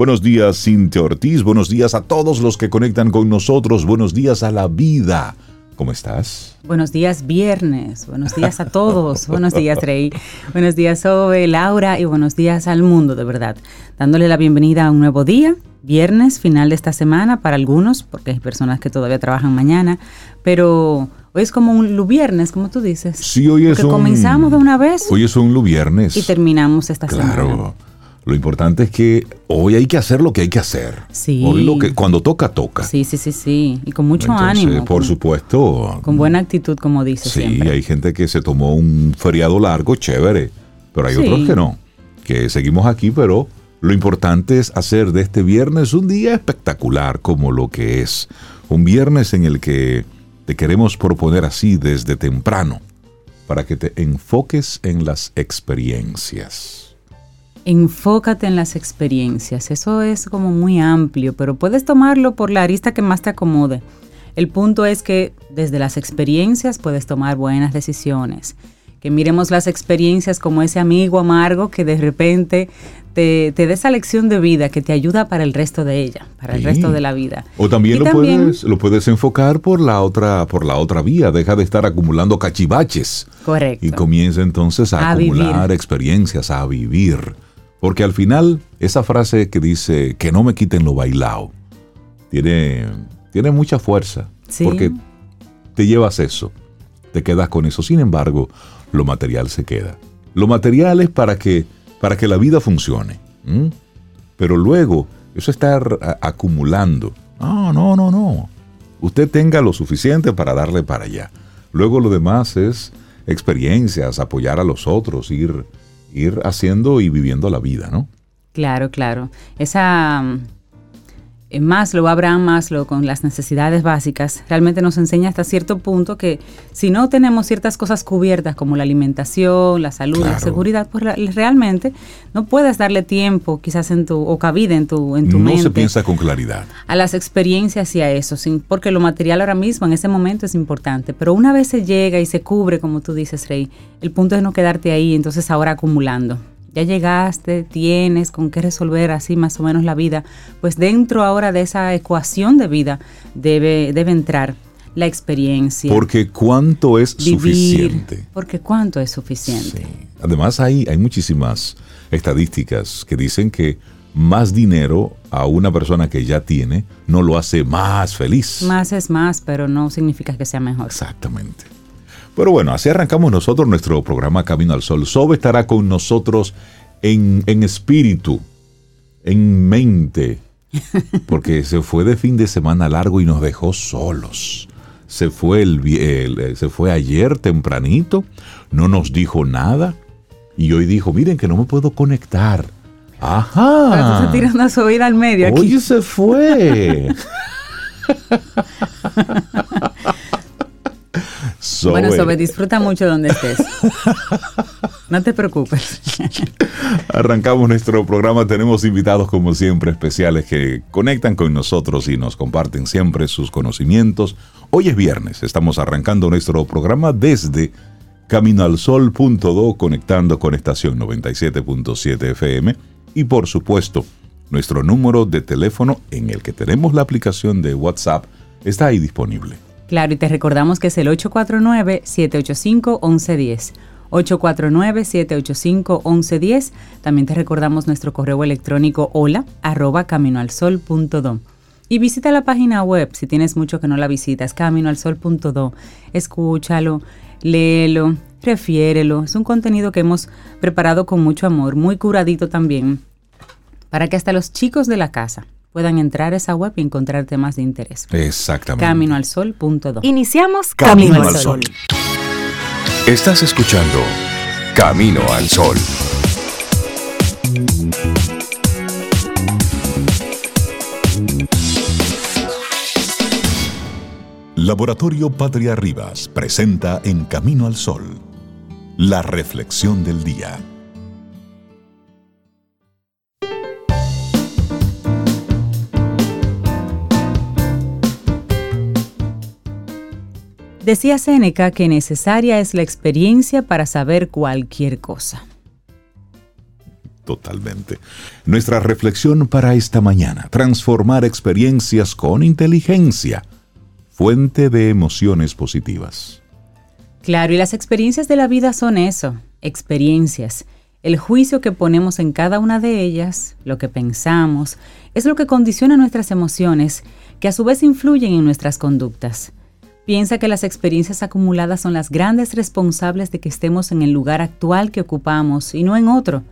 Buenos días, Cintia Ortiz. Buenos días a todos los que conectan con nosotros. Buenos días a la vida. ¿Cómo estás? Buenos días, viernes. Buenos días a todos. buenos días, Rey. Buenos días, Ove, Laura y buenos días al mundo, de verdad. Dándole la bienvenida a un nuevo día, viernes, final de esta semana para algunos, porque hay personas que todavía trabajan mañana, pero hoy es como un viernes, como tú dices. Sí, hoy es un... comenzamos de una vez. Hoy es un viernes. Y terminamos esta semana. Claro. Lo importante es que hoy hay que hacer lo que hay que hacer. Sí. Hoy lo que cuando toca toca. Sí, sí, sí, sí. Y con mucho ánimo. Por supuesto. Con buena actitud, como dices. Sí, hay gente que se tomó un feriado largo, chévere. Pero hay otros que no. Que seguimos aquí, pero lo importante es hacer de este viernes un día espectacular como lo que es. Un viernes en el que te queremos proponer así desde temprano para que te enfoques en las experiencias enfócate en las experiencias. Eso es como muy amplio, pero puedes tomarlo por la arista que más te acomode. El punto es que desde las experiencias puedes tomar buenas decisiones. Que miremos las experiencias como ese amigo amargo que de repente te, te dé esa lección de vida que te ayuda para el resto de ella, para el resto de la vida. O también, lo, puedes, lo puedes enfocar por la otra, por la otra vía. Deja de estar acumulando cachivaches. Correcto. Y comienza entonces a, acumular experiencias, a vivir. Porque al final, esa frase que dice que no me quiten lo bailado, tiene, tiene mucha fuerza. Porque te llevas eso, te quedas con eso. Sin embargo, lo material se queda. Lo material es para que, para que la vida funcione. Pero luego, eso está acumulando. No, no, no, no. Usted tenga lo suficiente para darle para allá. Luego lo demás es experiencias, apoyar a los otros, ir ir haciendo y viviendo la vida, ¿no? Claro, claro. Esa eh, Maslow, Abraham Maslow, con las necesidades básicas, realmente nos enseña hasta cierto punto que si no tenemos ciertas cosas cubiertas como la alimentación, la salud, la seguridad, pues realmente no puedes darle tiempo quizás en tu, o cabida en tu, en tu mente. No se piensa con claridad. A las experiencias y a eso, sin, porque lo material ahora mismo, en ese momento, es importante. Pero una vez se llega y se cubre, como tú dices, Rey, el punto es no quedarte ahí, entonces ahora acumulando ya llegaste, tienes con qué resolver así más o menos la vida, pues dentro ahora de esa ecuación de vida debe, debe entrar la experiencia. Porque cuánto es suficiente. Porque cuánto es suficiente. Además hay, hay muchísimas estadísticas que dicen que más dinero a una persona que ya tiene no lo hace más feliz. Más es más, pero no significa que sea mejor. Exactamente. Pero bueno, así arrancamos nosotros nuestro programa Camino al Sol. Sobe estará con nosotros en, espíritu, en mente, porque se fue de fin de semana largo y nos dejó solos. Se fue, el, eh, se fue ayer tempranito, no nos dijo nada y hoy dijo, miren que no me puedo conectar. Ajá. se tirando a su vida al medio aquí. Oye, se fue. Bueno, Sobe, disfruta mucho donde estés. No te preocupes. Arrancamos nuestro programa. Tenemos invitados, como siempre, especiales que conectan con nosotros y nos comparten siempre sus conocimientos. Hoy es viernes. Estamos arrancando nuestro programa desde caminoalsol.do, conectando con estación 97.7 FM. Y por supuesto, nuestro número de teléfono en el que tenemos la aplicación de WhatsApp está ahí disponible. Claro, y te recordamos que es el 849-785-1110. 849-785-1110. También te recordamos nuestro correo electrónico hola arroba. Y visita la página web si tienes mucho que no la visitas, caminoalsol.do. Escúchalo, léelo, refiérelo. Es un contenido que hemos preparado con mucho amor, muy curadito también, para que hasta los chicos de la casa puedan entrar a esa web y encontrar temas de interés. Exactamente. Caminoalsol.do. Iniciamos Camino, al Sol. Estás escuchando Camino al Sol. Laboratorio Patria Rivas presenta En Camino al Sol, la reflexión del día. Decía Séneca que necesaria es la experiencia para saber cualquier cosa. Totalmente. Nuestra reflexión para esta mañana, transformar experiencias con inteligencia, fuente de emociones positivas. Claro, y las experiencias de la vida son eso, experiencias. El juicio que ponemos en cada una de ellas, lo que pensamos, es lo que condiciona nuestras emociones, que a su vez influyen en nuestras conductas. Piensa que las experiencias acumuladas son las grandes responsables de que estemos en el lugar actual que ocupamos y no en otro.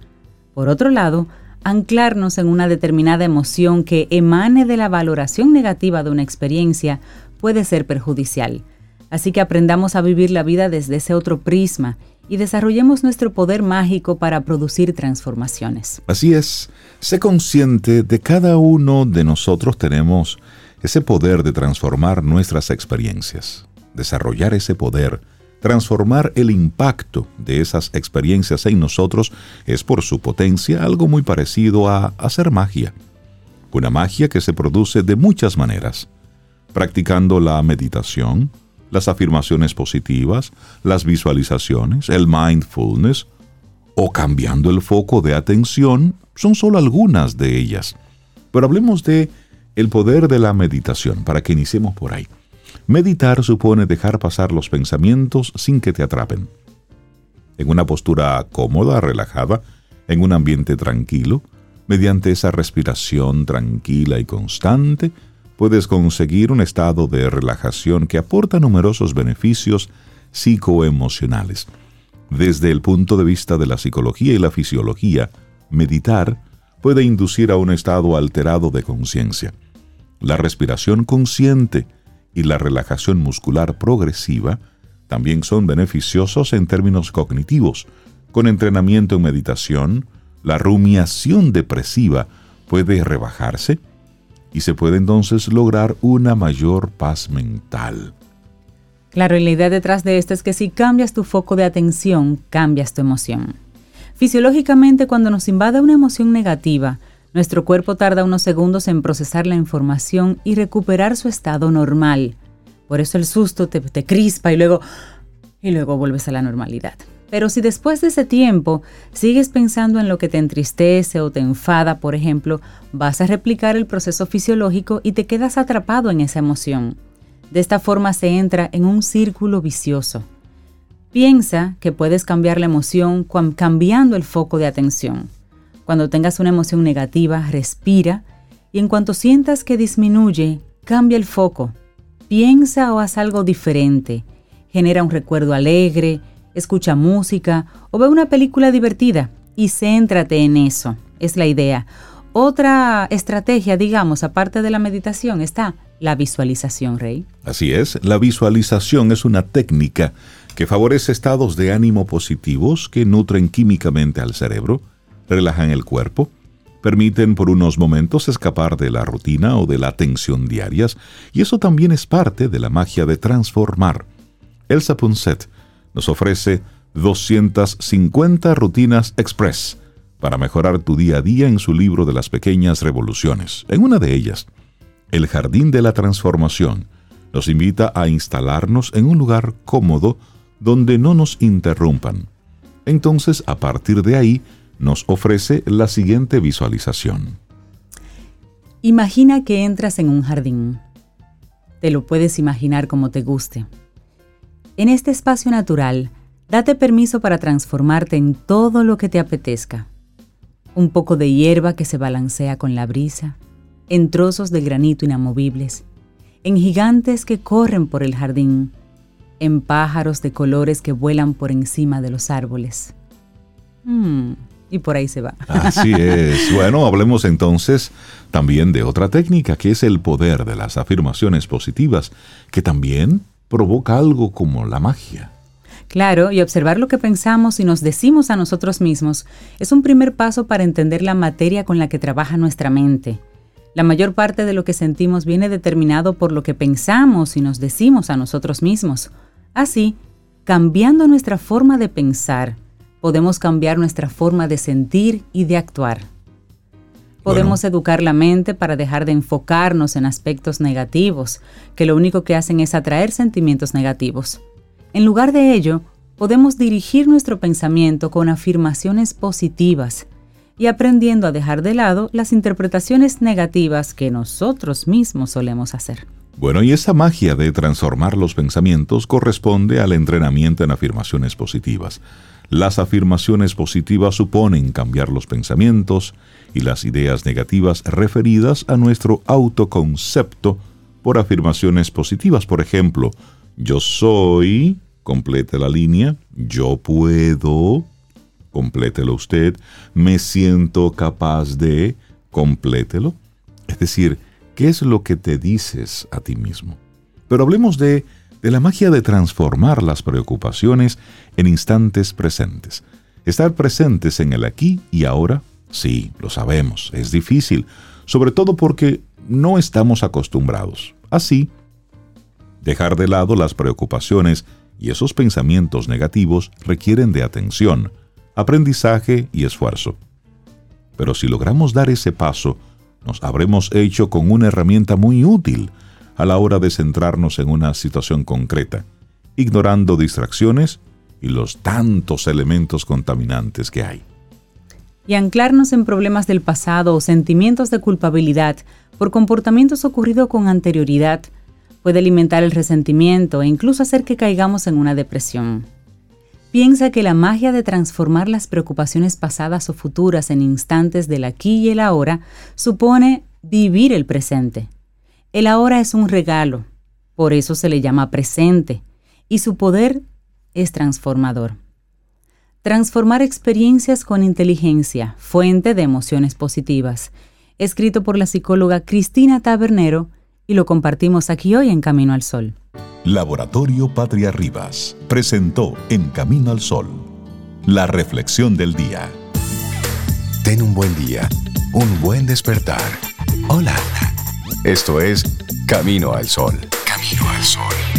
Por otro lado, anclarnos en una determinada emoción que emane de la valoración negativa de una experiencia puede ser perjudicial. Así que aprendamos a vivir la vida desde ese otro prisma y desarrollemos nuestro poder mágico para producir transformaciones. Así es, sé consciente de cada uno de nosotros tenemos ese poder de transformar nuestras experiencias, desarrollar ese poder, transformar el impacto de esas experiencias en nosotros es por su potencia algo muy parecido a hacer magia. Una magia que se produce de muchas maneras, practicando la meditación, las afirmaciones positivas, las visualizaciones, el mindfulness, o cambiando el foco de atención, son solo algunas de ellas. Pero hablemos de el poder de la meditación, para que iniciemos por ahí. Meditar supone dejar pasar los pensamientos sin que te atrapen. En una postura cómoda, relajada, en un ambiente tranquilo, mediante esa respiración tranquila y constante, puedes conseguir un estado de relajación que aporta numerosos beneficios psicoemocionales. Desde el punto de vista de la psicología y la fisiología, meditar puede inducir a un estado alterado de conciencia la respiración consciente y la relajación muscular progresiva también son beneficiosos en términos cognitivos. Con entrenamiento en meditación, la rumiación depresiva puede rebajarse y se puede entonces lograr una mayor paz mental. Claro, la idea detrás de esto es que si cambias tu foco de atención, cambias tu emoción. Fisiológicamente, cuando nos invade una emoción negativa, nuestro cuerpo tarda unos segundos en procesar la información y recuperar su estado normal. Por eso el susto te, crispa y luego, y luego vuelves a la normalidad. Pero si después de ese tiempo sigues pensando en lo que te entristece o te enfada, por ejemplo, vas a replicar el proceso fisiológico y te quedas atrapado en esa emoción. De esta forma se entra en un círculo vicioso. Piensa que puedes cambiar la emoción cambiando el foco de atención. Cuando tengas una emoción negativa, respira y en cuanto sientas que disminuye, cambia el foco. Piensa o haz algo diferente. Genera un recuerdo alegre, escucha música o ve una película divertida y céntrate en eso. Es la idea. Otra estrategia, digamos, aparte de la meditación, está la visualización, Rey. Así es, la visualización es una técnica que favorece estados de ánimo positivos que nutren químicamente al cerebro relajan el cuerpo, permiten por unos momentos escapar de la rutina o de la tensión diarias, y eso también es parte de la magia de transformar. Elsa Punset nos ofrece 250 rutinas express para mejorar tu día a día en su libro de las pequeñas revoluciones. En una de ellas, El Jardín de la Transformación, nos invita a instalarnos en un lugar cómodo donde no nos interrumpan. Entonces, a partir de ahí, nos ofrece la siguiente visualización. Imagina que entras en un jardín. Te lo puedes imaginar como te guste. En este espacio natural, date permiso para transformarte en todo lo que te apetezca. Un poco de hierba que se balancea con la brisa, en trozos de granito inamovibles, en gigantes que corren por el jardín, en pájaros de colores que vuelan por encima de los árboles. Hmm, y por ahí se va. Así es. Bueno, hablemos entonces también de otra técnica, que es el poder de las afirmaciones positivas, que también provoca algo como la magia. Claro, y observar lo que pensamos y nos decimos a nosotros mismos es un primer paso para entender la materia con la que trabaja nuestra mente. La mayor parte de lo que sentimos viene determinado por lo que pensamos y nos decimos a nosotros mismos. Así, cambiando nuestra forma de pensar, podemos cambiar nuestra forma de sentir y de actuar. Podemos educar la mente para dejar de enfocarnos en aspectos negativos, que lo único que hacen es atraer sentimientos negativos. En lugar de ello, podemos dirigir nuestro pensamiento con afirmaciones positivas. y aprendiendo a dejar de lado las interpretaciones negativas que nosotros mismos solemos hacer. Bueno, y esa magia de transformar los pensamientos corresponde al entrenamiento en afirmaciones positivas. Las afirmaciones positivas suponen cambiar los pensamientos y las ideas negativas referidas a nuestro autoconcepto por afirmaciones positivas. Por ejemplo, yo soy, complete la línea, yo puedo, complételo usted, me siento capaz de, complételo. Es decir, ¿qué es lo que te dices a ti mismo? Pero hablemos de de la magia de transformar las preocupaciones en instantes presentes. Estar presentes en el aquí y ahora, sí, lo sabemos, es difícil, sobre todo porque no estamos acostumbrados. Así, dejar de lado las preocupaciones y esos pensamientos negativos requieren de atención, aprendizaje y esfuerzo. Pero si logramos dar ese paso, nos habremos hecho con una herramienta muy útil, a la hora de centrarnos en una situación concreta, ignorando distracciones y los tantos elementos contaminantes que hay. Y anclarnos en problemas del pasado o sentimientos de culpabilidad por comportamientos ocurridos con anterioridad puede alimentar el resentimiento e incluso hacer que caigamos en una depresión. Piensa que la magia de transformar las preocupaciones pasadas o futuras en instantes del aquí y el ahora supone vivir el presente, el ahora es un regalo, por eso se le llama presente, y su poder es transformador. Transformar experiencias con inteligencia, fuente de emociones positivas, escrito por la psicóloga Cristina Tabernero, y lo compartimos aquí hoy en Camino al Sol. Laboratorio Patria Rivas presentó En Camino al Sol, la reflexión del día. Ten un buen día, un buen despertar. Hola. Esto es Camino al Sol. Camino al Sol.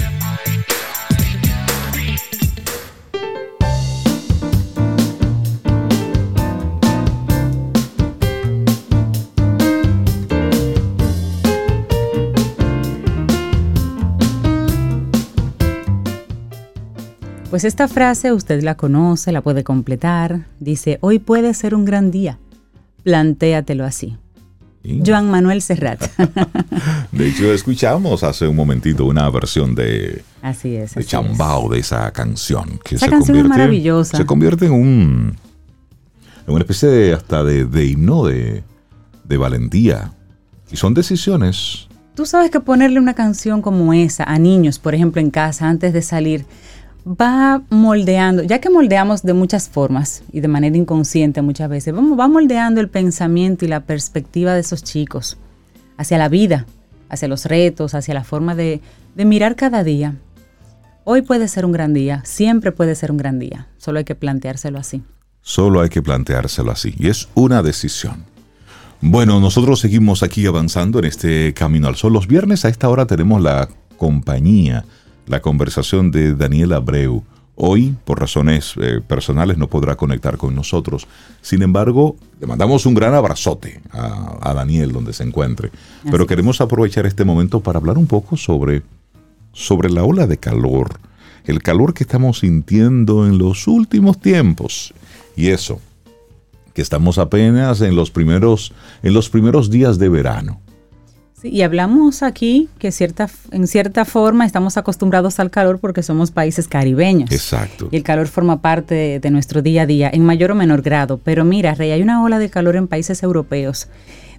Pues esta frase usted la conoce, la puede completar. Dice, hoy puede ser un gran día. Plantéatelo así. Joan Manuel Serrat. de hecho, escuchamos hace un momentito una versión de, así es, de Chambao de esa canción. Que esa se canción convierte, es maravillosa. Se convierte en un en una especie de hasta de, de himno de, de valentía. Y son decisiones. Tú sabes que ponerle una canción como esa a niños, por ejemplo, en casa, antes de salir, va moldeando, ya que moldeamos de muchas formas y de manera inconsciente muchas veces, vamos, va moldeando el pensamiento y la perspectiva de esos chicos hacia la vida, hacia los retos, hacia la forma de, de mirar cada día. Hoy puede ser un gran día, siempre puede ser un gran día, solo hay que planteárselo así. Solo hay que planteárselo así, y es una decisión. Bueno, nosotros seguimos aquí avanzando en este camino al sol. Los viernes a esta hora tenemos la compañía la conversación de Daniel Abreu. Hoy, por razones eh, personales, no podrá conectar con nosotros. Sin embargo, le mandamos un gran abrazote a, Daniel donde se encuentre. Pero queremos aprovechar este momento para hablar un poco sobre, sobre la ola de calor, el calor que estamos sintiendo en los últimos tiempos. Y eso, que estamos apenas en los primeros, en los primeros días de verano y hablamos aquí que cierta, en cierta forma estamos acostumbrados al calor porque somos países caribeños. Exacto. Y el calor forma parte de, nuestro día a día, en mayor o menor grado. Pero mira, Rey, hay una ola de calor en países europeos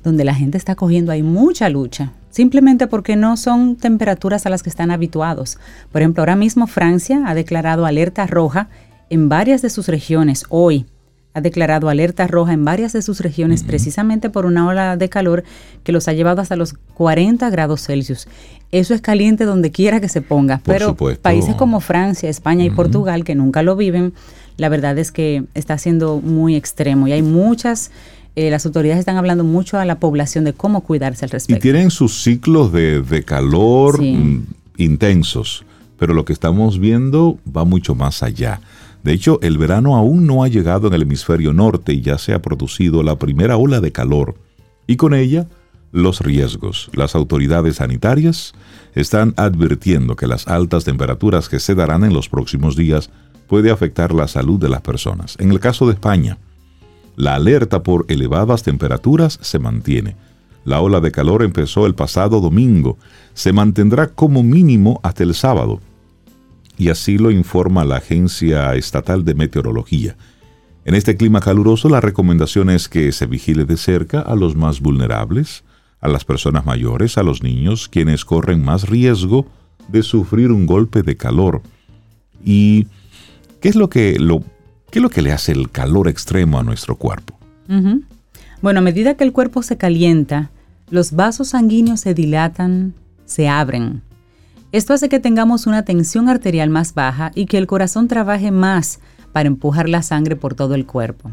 donde la gente está cogiendo ahí mucha lucha, simplemente porque no son temperaturas a las que están habituados. Por ejemplo, ahora mismo Francia ha declarado alerta roja en varias de sus regiones hoy ha declarado alerta roja en varias de sus regiones precisamente por una ola de calor que los ha llevado hasta los 40 grados Celsius. Eso es caliente donde quiera que se ponga, pero países como Francia, España y Portugal que nunca lo viven, la verdad es que está siendo muy extremo y hay muchas eh, las autoridades están hablando mucho a la población de cómo cuidarse al respecto. Y tienen sus ciclos de, calor mm, intensos, pero lo que estamos viendo va mucho más allá. De hecho, el verano aún no ha llegado en el hemisferio norte y ya se ha producido la primera ola de calor. Y con ella, los riesgos. Las autoridades sanitarias están advirtiendo que las altas temperaturas que se darán en los próximos días puede afectar la salud de las personas. En el caso de España, La alerta por elevadas temperaturas se mantiene. La ola de calor empezó el pasado domingo. Se mantendrá como mínimo hasta el sábado. Y así lo informa la Agencia Estatal de Meteorología. En este clima caluroso, la recomendación es que se vigile de cerca a los más vulnerables, a las personas mayores, a los niños, quienes corren más riesgo de sufrir un golpe de calor. ¿Y qué es lo que, lo, qué es lo que le hace el calor extremo a nuestro cuerpo? Bueno, a medida que el cuerpo se calienta, los vasos sanguíneos se dilatan, se abren. Esto hace que tengamos una tensión arterial más baja y que el corazón trabaje más para empujar la sangre por todo el cuerpo.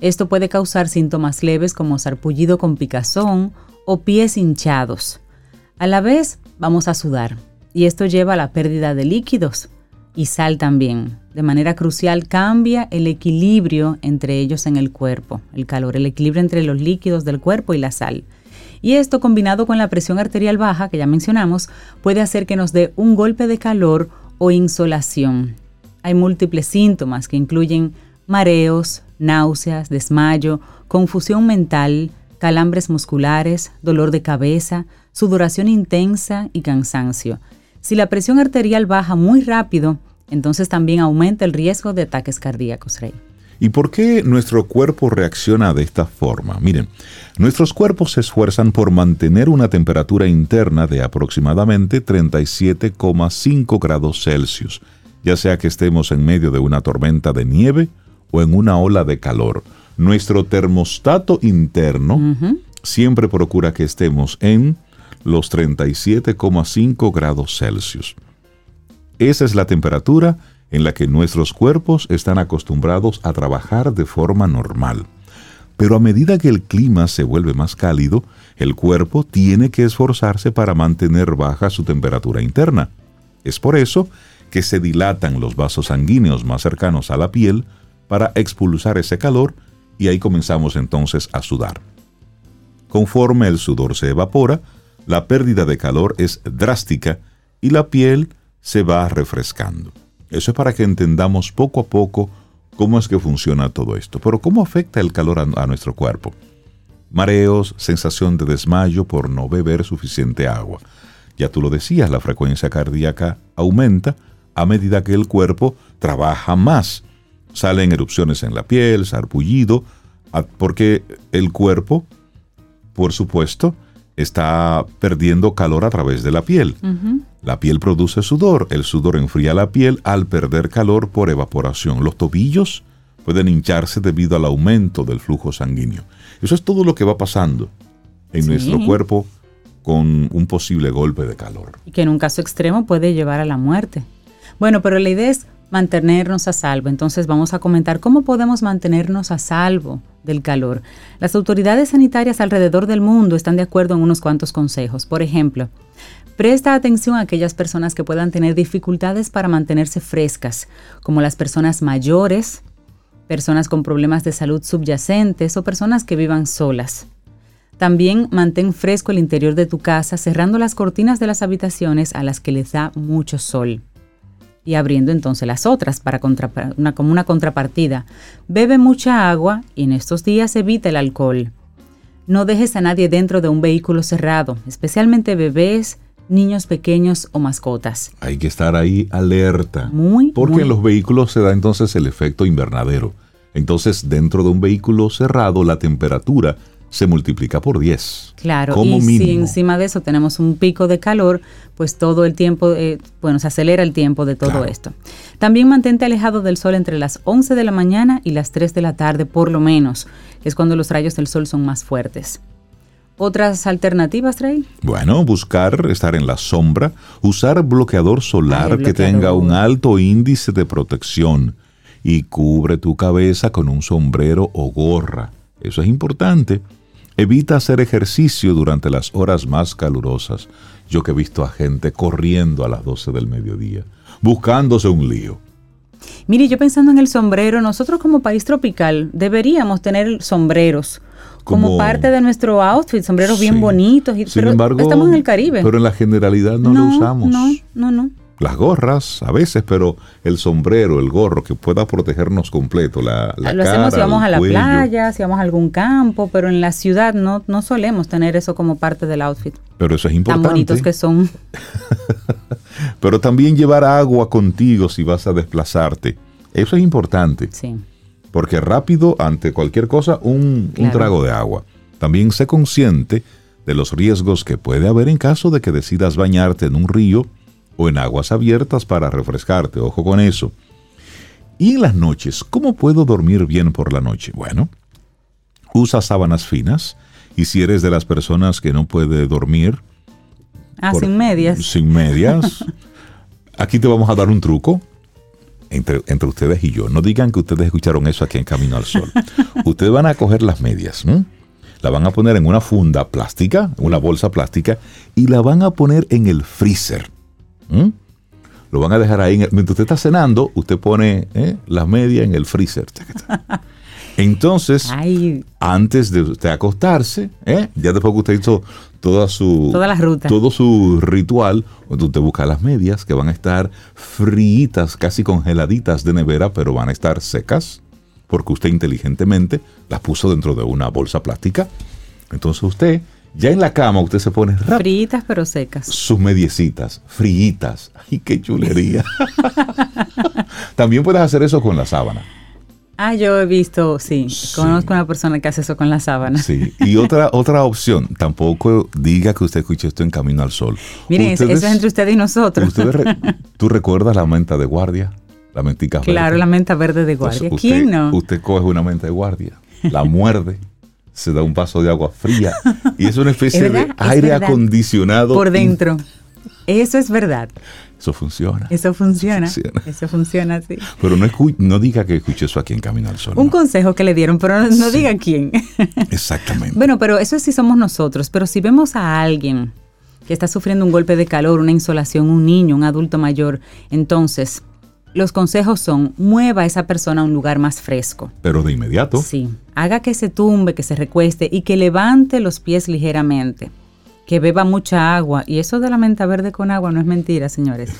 Esto puede causar síntomas leves como sarpullido con picazón o pies hinchados. A la vez, vamos a sudar y esto lleva a la pérdida de líquidos y sal también. De manera crucial cambia el equilibrio entre ellos en el cuerpo, el calor, el equilibrio entre los líquidos del cuerpo y la sal. Y esto combinado con la presión arterial baja, que ya mencionamos, puede hacer que nos dé un golpe de calor o insolación. Hay múltiples síntomas que incluyen mareos, náuseas, desmayo, confusión mental, calambres musculares, dolor de cabeza, sudoración intensa y cansancio. Si la presión arterial baja muy rápido, entonces también aumenta el riesgo de ataques cardíacos, Rey. ¿Y por qué nuestro cuerpo reacciona de esta forma? Miren, nuestros cuerpos se esfuerzan por mantener una temperatura interna de aproximadamente 37,5 grados Celsius, ya sea que estemos en medio de una tormenta de nieve o en una ola de calor. Nuestro termostato interno siempre procura que estemos en los 37,5 grados Celsius. Esa es la temperatura en la que nuestros cuerpos están acostumbrados a trabajar de forma normal. Pero a medida que el clima se vuelve más cálido, el cuerpo tiene que esforzarse para mantener baja su temperatura interna. Es por eso que se dilatan los vasos sanguíneos más cercanos a la piel para expulsar ese calor y ahí comenzamos entonces a sudar. Conforme el sudor se evapora, la pérdida de calor es drástica y la piel se va refrescando. Eso es para que entendamos poco a poco cómo es que funciona todo esto. Pero ¿cómo afecta el calor a, nuestro cuerpo? Mareos, sensación de desmayo por no beber suficiente agua. Ya tú lo decías, la frecuencia cardíaca aumenta a medida que el cuerpo trabaja más. Salen erupciones en la piel, sarpullido, porque el cuerpo, por supuesto, está perdiendo calor a través de la piel. La piel produce sudor, el sudor enfría la piel al perder calor por evaporación. Los tobillos pueden hincharse debido al aumento del flujo sanguíneo. Eso es todo lo que va pasando en nuestro cuerpo con un posible golpe de calor. Y que en un caso extremo puede llevar a la muerte. Bueno, pero la idea es mantenernos a salvo. Entonces vamos a comentar cómo podemos mantenernos a salvo del calor. Las autoridades sanitarias alrededor del mundo están de acuerdo en unos cuantos consejos. Por ejemplo, presta atención a aquellas personas que puedan tener dificultades para mantenerse frescas, como las personas mayores, personas con problemas de salud subyacentes o personas que vivan solas. También mantén fresco el interior de tu casa cerrando las cortinas de las habitaciones a las que les da mucho sol y abriendo entonces las otras para como una contrapartida. Bebe mucha agua y en estos días evita el alcohol. No dejes a nadie dentro de un vehículo cerrado, especialmente bebés, niños pequeños o mascotas. Hay que estar ahí alerta. Muy Porque en los vehículos se da entonces el efecto invernadero. Entonces, dentro de un vehículo cerrado, la temperatura se multiplica por 10. Claro, y si encima de eso tenemos un pico de calor, pues todo el tiempo, eh, bueno, se acelera el tiempo de todo esto. También mantente alejado del sol entre las 11 de la mañana y las 3 de la tarde, por lo menos, que es cuando los rayos del sol son más fuertes. ¿Otras alternativas, Trey? Bueno, buscar estar en la sombra, usar bloqueador solar que tenga un alto índice de protección y cubre tu cabeza con un sombrero o gorra. Eso es importante. Evita hacer ejercicio durante las horas más calurosas. Yo que he visto a gente corriendo a las 12 del mediodía, buscándose un lío. Mire, yo pensando en el sombrero, nosotros como país tropical deberíamos tener sombreros como, parte de nuestro outfit, sombreros bien bonitos. Sin embargo, estamos en el Caribe. Pero en la generalidad no, lo usamos. No, no, no. las gorras a veces, pero el sombrero, el gorro que pueda protegernos completo, la, la Lo hacemos si vamos a la playa, si vamos a algún campo, pero en la ciudad no, no solemos tener eso como parte del outfit. Pero eso es importante. Tan bonitos que son. pero también llevar agua contigo si vas a desplazarte. Eso es importante. Sí. Porque rápido, ante cualquier cosa, un, un trago de agua. También sé consciente de los riesgos que puede haber en caso de que decidas bañarte en un río o en aguas abiertas para refrescarte. Ojo con eso. Y en las noches, ¿cómo puedo dormir bien por la noche? Bueno, usa sábanas finas y si eres de las personas que no puede dormir... Ah, sin medias. Sin medias. aquí te vamos a dar un truco. Entre, entre, ustedes y yo. No digan que ustedes escucharon eso aquí en Camino al Sol. ustedes van a coger las medias, ¿no? La van a poner en una funda plástica, una bolsa plástica, y la van a poner en el freezer. ¿Mm? Lo van a dejar ahí. Mientras usted está cenando, usted pone ¿eh? las medias en el freezer. Entonces, antes de usted acostarse, ¿eh? ya después que usted hizo toda su, todo su ritual, usted busca las medias que van a estar fritas, casi congeladitas de nevera, pero van a estar secas, porque usted inteligentemente las puso dentro de una bolsa plástica. Entonces usted ya en la cama usted se pone Fritas pero secas. Sus mediecitas, fritas. Ay, qué chulería. También puedes hacer eso con la sábana. Ah, yo he visto, sí, conozco a una persona que hace eso con la sábana. Sí, y otra otra opción, tampoco diga que usted escuchó esto en Camino al Sol. Miren, eso es entre usted y nosotros. ¿Tú recuerdas la menta de guardia? La mentica verde. Claro, la menta verde de pues guardia. ¿Quién no? Usted coge una menta de guardia, la muerde se da un vaso de agua fría y es una especie de aire acondicionado. Por dentro. Eso es verdad. Eso funciona. Eso funciona. Eso funciona, sí. Pero no, no diga que escuché eso aquí en Camino al Sol. Un consejo que le dieron, pero no, diga quién. Exactamente. bueno, pero eso sí somos nosotros. Pero si vemos a alguien que está sufriendo un golpe de calor, una insolación, un niño, un adulto mayor, entonces los consejos son, mueva a esa persona a un lugar más fresco. Pero de inmediato. Sí. Haga que se tumbe, que se recueste y que levante los pies ligeramente. Que beba mucha agua. Y eso de la menta verde con agua no es mentira, señores.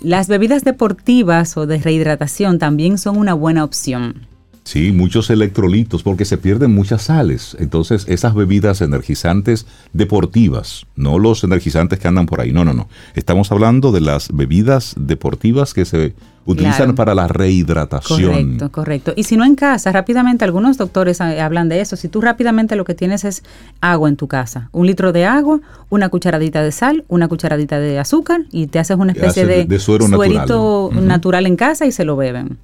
Las bebidas deportivas o de rehidratación también son una buena opción. Sí, muchos electrolitos porque se pierden muchas sales. Entonces, esas bebidas energizantes deportivas, no los energizantes que andan por ahí, no, no, no. Estamos hablando de las bebidas deportivas que se utilizan para la rehidratación. Correcto, correcto. Y si no en casa, rápidamente, algunos doctores hablan de eso. Si tú rápidamente lo que tienes es agua en tu casa, un litro de agua, una cucharadita de sal, una cucharadita de azúcar y te haces una especie de, suerito natural en casa y se lo beben.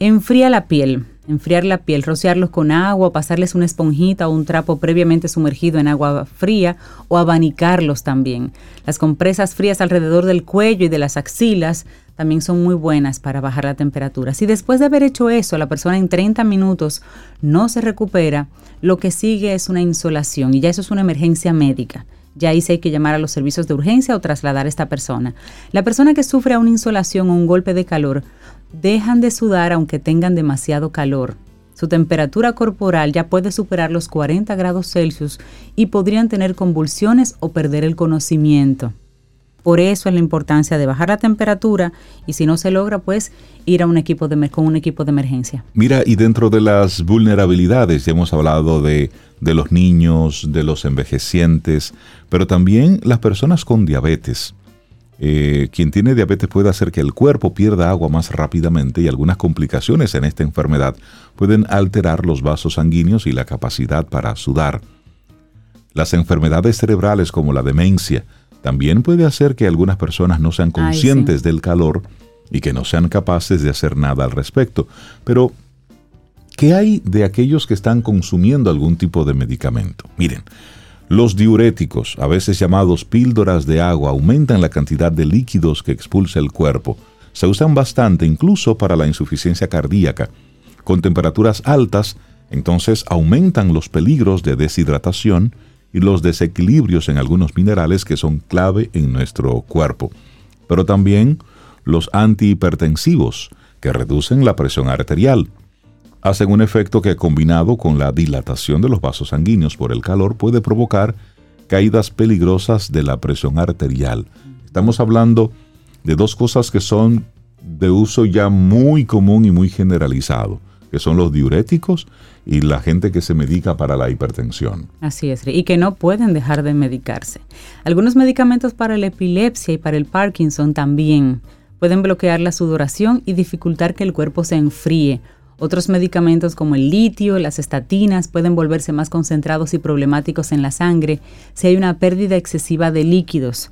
Enfría la piel enfriar la piel, rociarlos con agua, pasarles una esponjita o un trapo previamente sumergido en agua fría o abanicarlos también. Las compresas frías alrededor del cuello y de las axilas también son muy buenas para bajar la temperatura. Si después de haber hecho eso la persona en 30 minutos no se recupera, lo que sigue es una insolación y ya eso es una emergencia médica. Ya ahí sí hay que llamar a los servicios de urgencia o trasladar a esta persona. La persona que sufre una insolación o un golpe de calor dejan de sudar aunque tengan demasiado calor. Su temperatura corporal ya puede superar los 40 grados Celsius y podrían tener convulsiones o perder el conocimiento. Por eso es la importancia de bajar la temperatura y si no se logra, pues ir a un equipo de, con un equipo de emergencia. Mira, y dentro de las vulnerabilidades, ya hemos hablado de, de los niños, de los envejecientes, pero también las personas con diabetes. Eh, quien tiene diabetes puede hacer que el cuerpo pierda agua más rápidamente y algunas complicaciones en esta enfermedad pueden alterar los vasos sanguíneos y la capacidad para sudar. Las enfermedades cerebrales como la demencia también puede hacer que algunas personas no sean conscientes del calor y que no sean capaces de hacer nada al respecto. Pero, ¿qué hay de aquellos que están consumiendo algún tipo de medicamento? Miren, los diuréticos, a veces llamados píldoras de agua, aumentan la cantidad de líquidos que expulsa el cuerpo. Se usan bastante incluso para la insuficiencia cardíaca. Con temperaturas altas, entonces aumentan los peligros de deshidratación y los desequilibrios en algunos minerales que son clave en nuestro cuerpo. Pero también los antihipertensivos, que reducen la presión arterial hacen un efecto que combinado con la dilatación de los vasos sanguíneos por el calor puede provocar caídas peligrosas de la presión arterial. Estamos hablando de dos cosas que son de uso ya muy común y muy generalizado, que son los diuréticos y la gente que se medica para la hipertensión. Así es, y que no pueden dejar de medicarse. Algunos medicamentos para la epilepsia y para el Parkinson también pueden bloquear la sudoración y dificultar que el cuerpo se enfríe. Otros medicamentos como el litio, las estatinas pueden volverse más concentrados y problemáticos en la sangre si hay una pérdida excesiva de líquidos.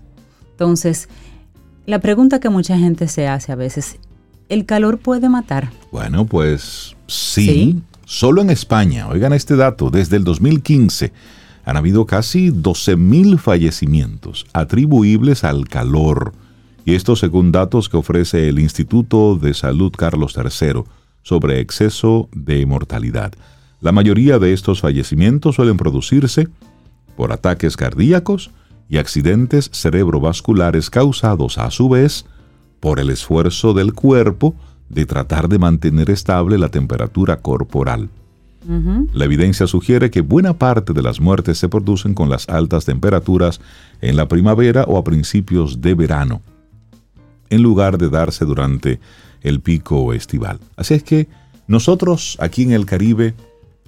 Entonces, la pregunta que mucha gente se hace a veces, ¿el calor puede matar? Bueno, pues sí. Solo en España, oigan este dato, desde el 2015 han habido casi 12.000 fallecimientos atribuibles al calor. Y esto según datos que ofrece el Instituto de Salud Carlos III sobre exceso de mortalidad. La mayoría de estos fallecimientos suelen producirse por ataques cardíacos, y accidentes cerebrovasculares causados a su vez por el esfuerzo del cuerpo de tratar de mantener estable la temperatura corporal. La evidencia sugiere que buena parte de las muertes se producen con las altas temperaturas en la primavera o a principios de verano, en lugar de darse durante el pico estival. Así es que nosotros aquí en el Caribe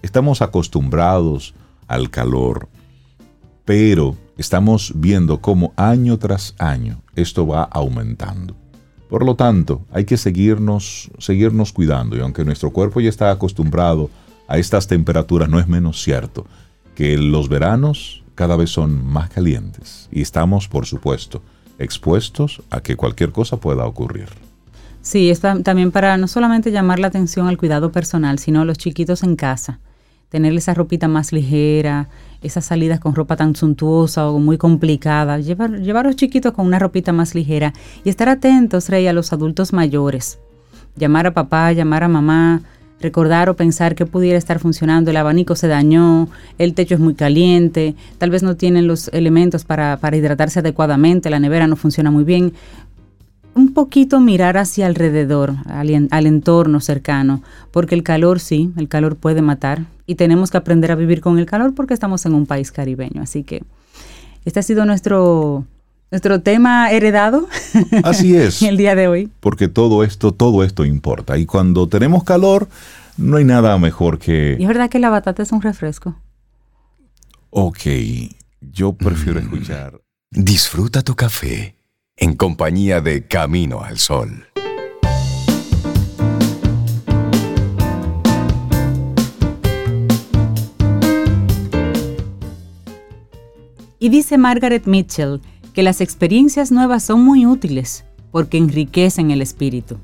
estamos acostumbrados al calor, pero estamos viendo cómo año tras año esto va aumentando. Por lo tanto, hay que seguirnos, seguirnos cuidando y aunque nuestro cuerpo ya está acostumbrado a estas temperaturas, no es menos cierto que los veranos cada vez son más calientes y estamos, por supuesto, expuestos a que cualquier cosa pueda ocurrir. Sí, está también para no solamente llamar la atención al cuidado personal, sino a los chiquitos en casa. Tener esa ropita más ligera, esas salidas con ropa tan suntuosa o muy complicada, llevar, llevar a los chiquitos con una ropita más ligera y estar atentos, Rey, a los adultos mayores. Llamar a papá, llamar a mamá, recordar o pensar que pudiera estar funcionando, el abanico se dañó, el techo es muy caliente, tal vez no tienen los elementos para, para hidratarse adecuadamente, la nevera no funciona muy bien un poquito mirar hacia alrededor, al, entorno cercano, porque el calor sí, el calor puede matar y tenemos que aprender a vivir con el calor porque estamos en un país caribeño. Así que este ha sido nuestro, nuestro tema heredado. Así es. el día de hoy. Porque todo esto, todo esto importa. Y cuando tenemos calor, no hay nada mejor que... Y es verdad que la batata es un refresco. Ok, yo prefiero escuchar. Disfruta tu café en compañía de Camino al Sol. Y dice Margaret Mitchell que las experiencias nuevas son muy útiles porque enriquecen el espíritu.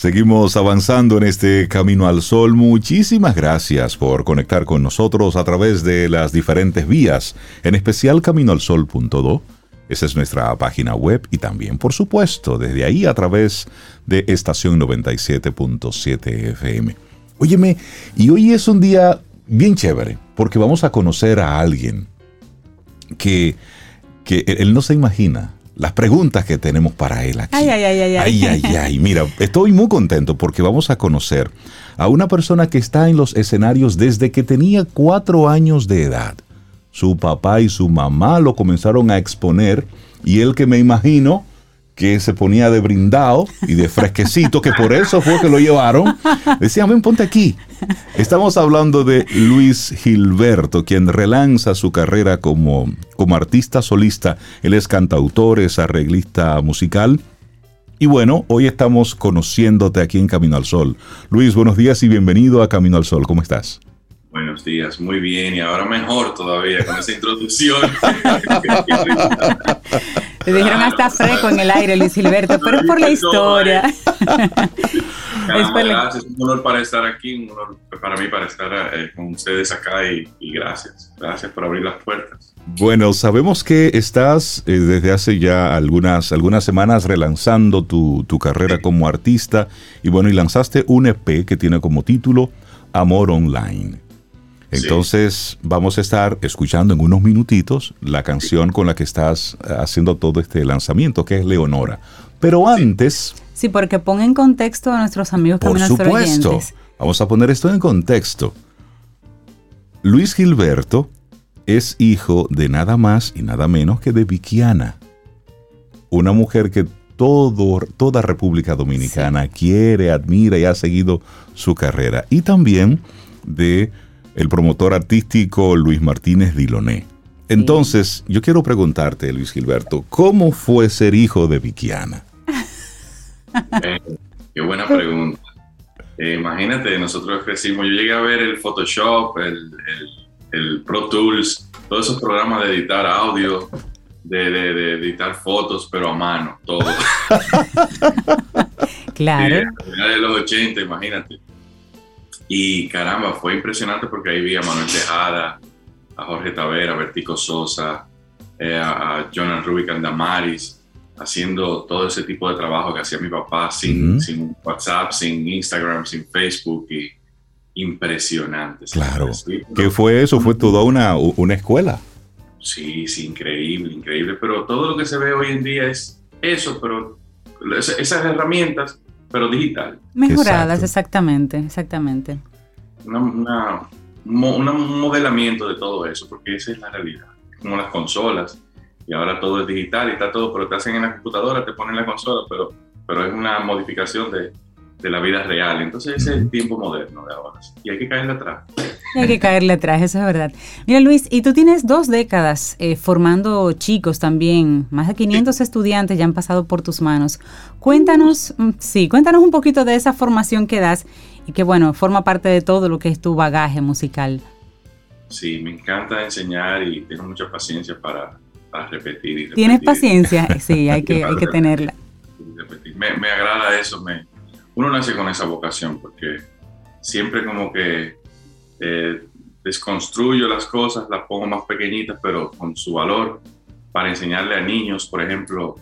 Seguimos avanzando en este camino al sol. Muchísimas gracias por conectar con nosotros a través de las diferentes vías, en especial caminoalsol.do. Esa es nuestra página web y también, por supuesto, desde ahí a través de estación 97.7 FM. Óyeme, y hoy es un día bien chévere, porque vamos a conocer a alguien que, que él no se imagina las preguntas que tenemos para él aquí. Ay, ay, ay, ay. Ay, ay, ay. Mira, estoy muy contento porque vamos a conocer a una persona que está en los escenarios desde que tenía cuatro años de edad. Su papá y su mamá lo comenzaron a exponer y él que me imagino que se ponía de brindado y de fresquecito, que por eso fue que lo llevaron. Decían, ven, ponte aquí. Estamos hablando de Luis Gilberto, quien relanza su carrera como, como artista solista. Él es cantautor, es arreglista musical. Y bueno, hoy estamos conociéndote aquí en Camino al Sol. Luis, buenos días y bienvenido a Camino al Sol. ¿Cómo estás? Buenos días, muy bien, y ahora mejor todavía con esa introducción. Te dijeron hasta fresco en el aire, Luis Gilberto, pero es por la historia. Gracias, es un honor para estar aquí, un honor para mí para estar eh, con ustedes acá y, gracias, gracias por abrir las puertas. Bueno, sabemos que estás eh, desde hace ya algunas, algunas semanas relanzando tu, tu carrera como artista y bueno, y lanzaste un EP que tiene como título Amor Online. Entonces vamos a estar escuchando en unos minutitos la canción con la que estás eh, haciendo todo este lanzamiento, que es Leonora. Pero antes... Sí, porque pon en contexto a nuestros amigos Por supuesto, vamos a poner esto en contexto. Luis Gilberto es hijo de nada más y nada menos que de Vikiana. una mujer que todo, toda República Dominicana quiere, admira y ha seguido su carrera. Y también de el promotor artístico Luis Martínez Diloné. Entonces, yo quiero preguntarte, Luis Gilberto, ¿cómo fue ser hijo de Vikiana? Eh, qué buena pregunta. Eh, imagínate, nosotros crecimos, yo llegué a ver el Photoshop, el, el, Pro Tools, todos esos programas de editar audio, de, de, editar fotos, pero a mano, todo. claro. de los 80, imagínate. Y caramba, fue impresionante porque ahí vi a Manuel Tejada, a Jorge Tavera, a Vertico Sosa, eh, a, Jonan Rubik Damaris, haciendo todo ese tipo de trabajo que hacía mi papá sin, sin WhatsApp, sin Instagram, sin Facebook y impresionante. Claro. ¿Qué fue eso? Fue toda una, una escuela. Sí, sí, increíble, increíble. Pero todo lo que se ve hoy en día es eso, pero esas herramientas, pero digital. Mejoradas, exactamente, exactamente. Una, un modelamiento de todo eso, porque esa es la realidad. Como las consolas, y ahora todo es digital y está todo, pero te hacen en la computadora, te ponen la consola, pero, pero es una modificación de, de la vida real. Entonces ese es el tiempo moderno de ahora. Y hay que caerle atrás. Hay que caerle atrás, eso es verdad. Mira Luis, y tú tienes dos décadas eh, formando chicos también, más de 500 estudiantes ya han pasado por tus manos. Cuéntanos, mm, sí, cuéntanos un poquito de esa formación que das y que bueno, forma parte de todo lo que es tu bagaje musical. Sí, me encanta enseñar y tengo mucha paciencia para, repetir, ¿Tienes paciencia? Sí, hay que, hay que tenerla. Me, me, agrada eso, me, uno nace con esa vocación porque siempre como que eh, desconstruyo las cosas, las pongo más pequeñitas, pero con su valor para enseñarle a niños, por ejemplo,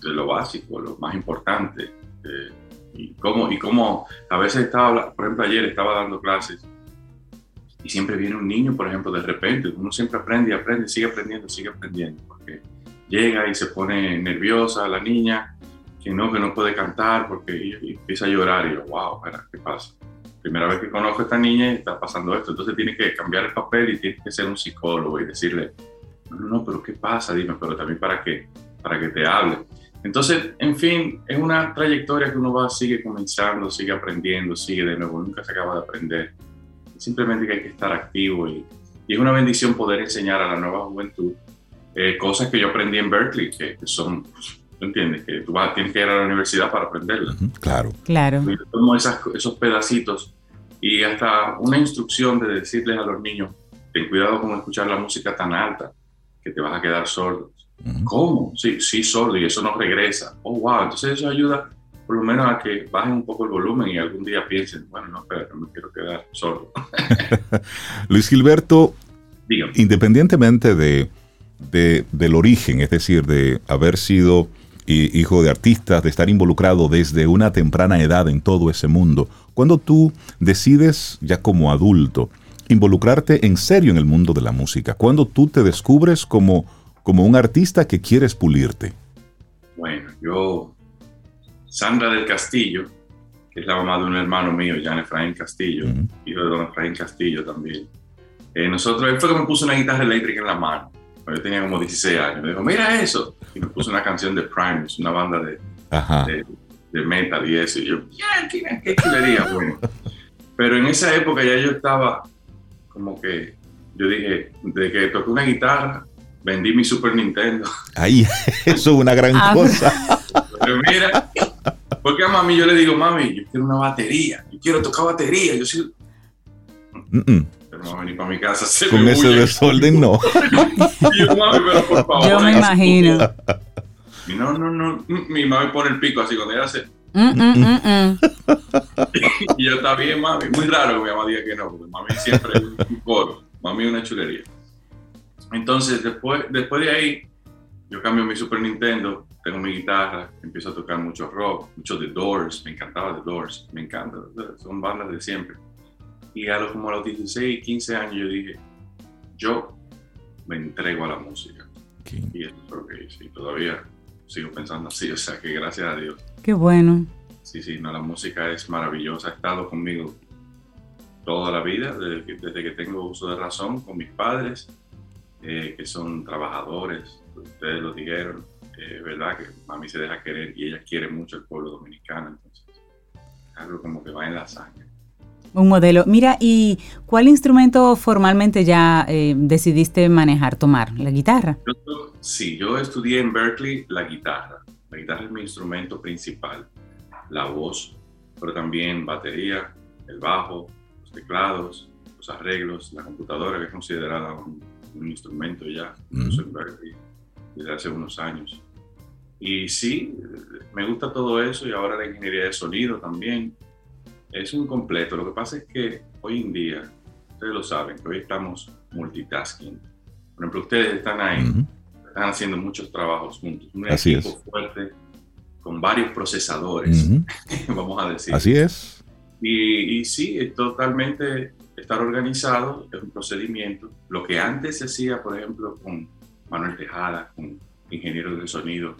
de lo básico, lo más importante. Eh, y cómo, y cómo a veces estaba, por ejemplo, ayer estaba dando clases y siempre viene un niño, por ejemplo, de repente, uno siempre aprende y aprende, sigue aprendiendo, sigue aprendiendo, porque llega y se pone nerviosa la niña, que no, que no puede cantar porque empieza a llorar y yo, wow, ¿qué pasa? Primera vez que conozco a esta niña y está pasando esto, entonces tiene que cambiar el papel y tiene que ser un psicólogo y decirle, no, no, pero ¿qué pasa? Dime, pero también para qué, para que te hable. Entonces, en fin, es una trayectoria que uno va, sigue comenzando, sigue aprendiendo, sigue de nuevo, nunca se acaba de aprender. Simplemente que hay que estar activo y, y es una bendición poder enseñar a la nueva juventud eh, cosas que yo aprendí en Berkeley, que, son, ¿tú entiendes? Que tú vas, tienes que ir a la universidad para aprenderlas. claro. Claro. Y tomo esos pedacitos y hasta una instrucción de decirles a los niños, ten cuidado con escuchar la música tan alta, que te vas a quedar sordo. ¿Cómo? Sí, sí, sordo y eso no regresa. Oh, wow. Entonces eso ayuda por lo menos a que bajen un poco el volumen y algún día piensen, bueno, no, espera, me quiero quedar sordo. Luis Gilberto, independientemente de, del origen, es decir, de haber sido hijo de artistas, de estar involucrado desde una temprana edad en todo ese mundo, cuando tú decides ya como adulto involucrarte en serio en el mundo de la música, cuando tú te descubres como como un artista que quieres pulirte? Bueno, yo, Sandra del Castillo, que es la mamá de un hermano mío, Jan Efraín Castillo, hijo de don Efraín Castillo también. Eh, nosotros, él fue que me puso una guitarra eléctrica en la mano. Yo tenía como 16 años. Me dijo, mira eso. Y me puso una canción de Primus, una banda de, de, metal y eso. Y yo, ya, qué, qué chulería, bueno. Pero en esa época ya yo estaba como que, yo dije, de que toqué una guitarra, vendí mi Super Nintendo. Ahí, eso es una gran ah. cosa. Pero mira, porque a mami yo le digo, mami, yo quiero una batería, yo quiero tocar batería, yo sí. Pero no venir para mi casa. Se Con ese desorden no. yo, mami, pero por favor. Yo me imagino. Y no, no, no. Mi mami pone el pico así cuando ella hace. y yo está bien, mami. Muy raro que mi mamá diga que no, porque mami siempre es un coro. Mami es una chulería. Entonces, después, después de ahí, yo cambio mi Super Nintendo, tengo mi guitarra, empiezo a tocar mucho rock, mucho The Doors, me encantaba The Doors, me encanta, son bandas de siempre. Y a los, como a los 16, 15 años yo dije, yo me entrego a la música. Y eso es lo que hice. Y todavía sigo pensando así, o sea que gracias a Dios. Qué bueno. Sí, sí, no, la música es maravillosa, ha estado conmigo toda la vida, desde que, desde que tengo uso de razón, con mis padres, eh, que son trabajadores, ustedes lo dijeron, eh, ¿verdad? Que mami se deja querer y ella quiere mucho el pueblo dominicano, entonces algo como que va en la sangre. Un modelo. Mira, ¿y cuál instrumento formalmente ya eh, decidiste manejar, tomar? ¿La guitarra? sí, yo estudié en Berkeley la guitarra. La guitarra es mi instrumento principal. La voz, pero también batería, el bajo, los teclados, los arreglos, la computadora, que es considerada un, instrumento ya, en Berkeley, desde hace unos años. Y sí, me gusta todo eso y ahora la ingeniería de sonido también. Es un completo. Lo que pasa es que hoy en día, ustedes lo saben, que hoy estamos multitasking. Por ejemplo, ustedes están ahí, están haciendo muchos trabajos juntos. Un equipo fuerte con varios procesadores, vamos a decir. Así es. Y, y sí, es totalmente estar organizado, es un procedimiento. Lo que antes se hacía, por ejemplo, con Manuel Tejada, con ingenieros de sonido,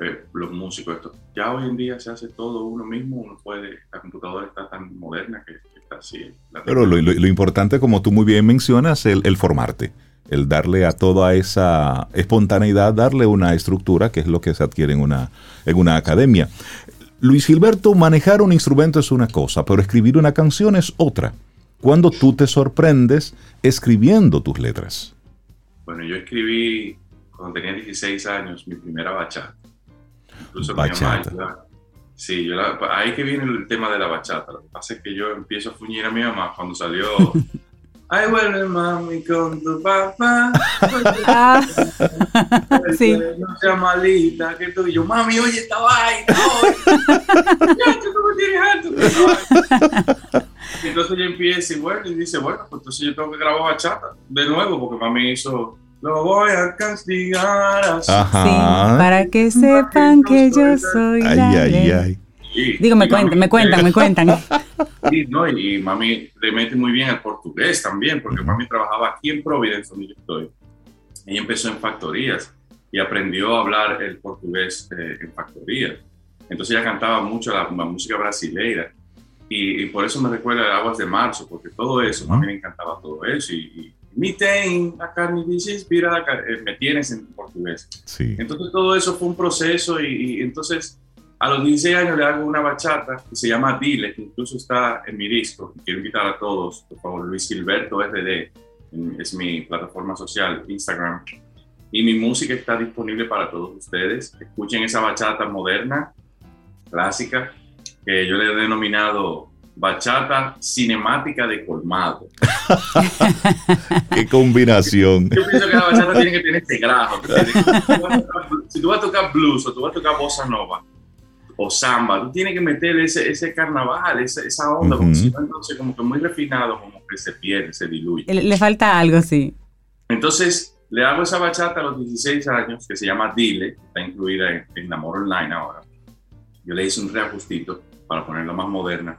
eh, los músicos, esto. Ya hoy en día se hace todo uno mismo, uno puede, la computadora está tan moderna que, está así. Pero lo, lo, importante, como tú muy bien mencionas, el, el formarte, el darle a toda esa espontaneidad, darle una estructura, que es lo que se adquiere en una, en una academia. Luis Gilberto, manejar un instrumento es una cosa, pero escribir una canción es otra. Cuando tú te sorprendes escribiendo tus letras. Bueno, yo escribí cuando tenía 16 años mi primera bachata. Incluso bachata. Mi mamá, sí, yo ahí que viene el tema de la bachata. Lo que pasa es que yo empiezo a fuñir a mi mamá cuando salió. Ay, vuelve mami con tu papá. Ah, sí. No sea malita, que tú y yo, mami, oye esta vaina. ya, tú me tienes alto. Entonces ella empieza y bueno, y dice, bueno, pues entonces yo tengo que grabar bachata de nuevo, porque mami hizo lo voy a castigar así. para que sepan que yo soy ay, la ay, ay. Digo, me cuentan, me cuentan, me cuentan. Sí, no, y, mami le mete muy bien al portugués también, porque mami trabajaba aquí en Providence, donde yo estoy. Ella empezó en factorías y aprendió a hablar el portugués eh, en factorías. Entonces ella cantaba mucho la, música brasileira. Y, por eso me recuerda Aguas de Marzo, porque todo eso, a mí me encantaba todo eso. y me tem, a carne dice inspira, eh, me tienes en portugués. Sí. Entonces todo eso fue un proceso y, entonces a los 16 años le hago una bachata que se llama Dile, que incluso está en mi disco. Quiero invitar a todos, por favor, Luis Gilberto RD, es mi plataforma social, Instagram. Y mi música está disponible para todos ustedes. Escuchen esa bachata moderna, clásica, que yo le he denominado bachata cinemática de colmado. Qué combinación. Yo pienso que la bachata tiene que tener este grajo. Si tú vas a tocar blues o tú vas a tocar bossa nova o samba, tú tienes que meter ese, ese carnaval, esa, esa onda, porque si no, entonces como que muy refinado, como que se pierde, se diluye. Le, falta algo, sí. Entonces, le hago esa bachata a los 16 años, que se llama Dile, está incluida en, en Amor Online ahora. Yo le hice un reajustito para ponerla más moderna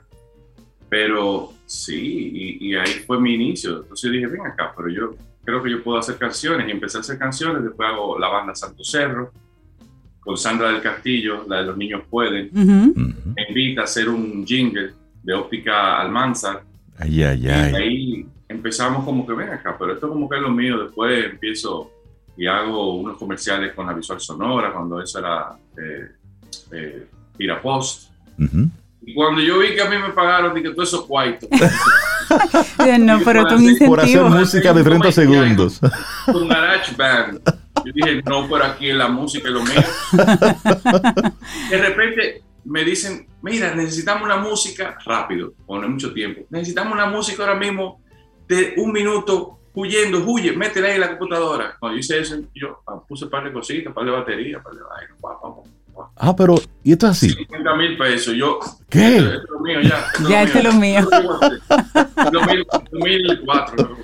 pero sí, y, ahí fue mi inicio. Entonces yo dije, ven acá, pero yo creo que yo puedo hacer canciones. Y empecé a hacer canciones, después hago la banda Santo Cerro, con Sandra del Castillo, la de Los Niños Pueden. Me invita a hacer un jingle de óptica Almanzar. Ay, ay, ay. Y ahí empezamos como que, ven acá, pero esto como que es lo mío. Después empiezo y hago unos comerciales con la visual sonora, cuando eso era eh, eh, Post. Y cuando yo vi que a mí me pagaron, dije, todo eso cuarto. no, pero tú me Por hacer música de 30 segundos. Un garage band. Yo dije, no, pero aquí la música es lo mío. De repente me dicen, mira, necesitamos una música rápido, o no hay mucho tiempo. Necesitamos una música ahora mismo de un minuto huyendo, huye, métela ahí en la computadora. Cuando yo hice eso, yo puse un par de cositas, un par de baterías, un par de vainas, Ah, pero, ¿y esto es así? 50 mil pesos. Yo, ¿Qué? Esto, es lo mío ya. ya, esto es lo mío. 2004.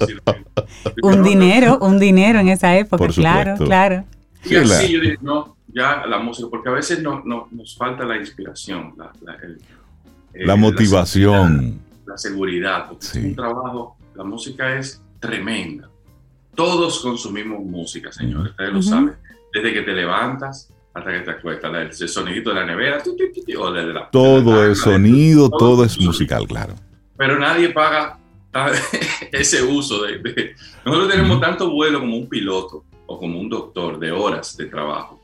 un dinero, un dinero en esa época, claro, claro. Y así yo dije, no, ya la música, porque a veces no, no nos falta la inspiración, la, la, el, la motivación. La, seguridad, porque es un trabajo, la música es tremenda. Todos consumimos música, señores, ustedes lo saben. Desde que te levantas hasta que te acuestas, el sonidito de la nevera, o de la, todo es sonido, todo, es musical, claro. Pero nadie paga ese uso de, nosotros tenemos tanto vuelo como un piloto o como un doctor de horas de trabajo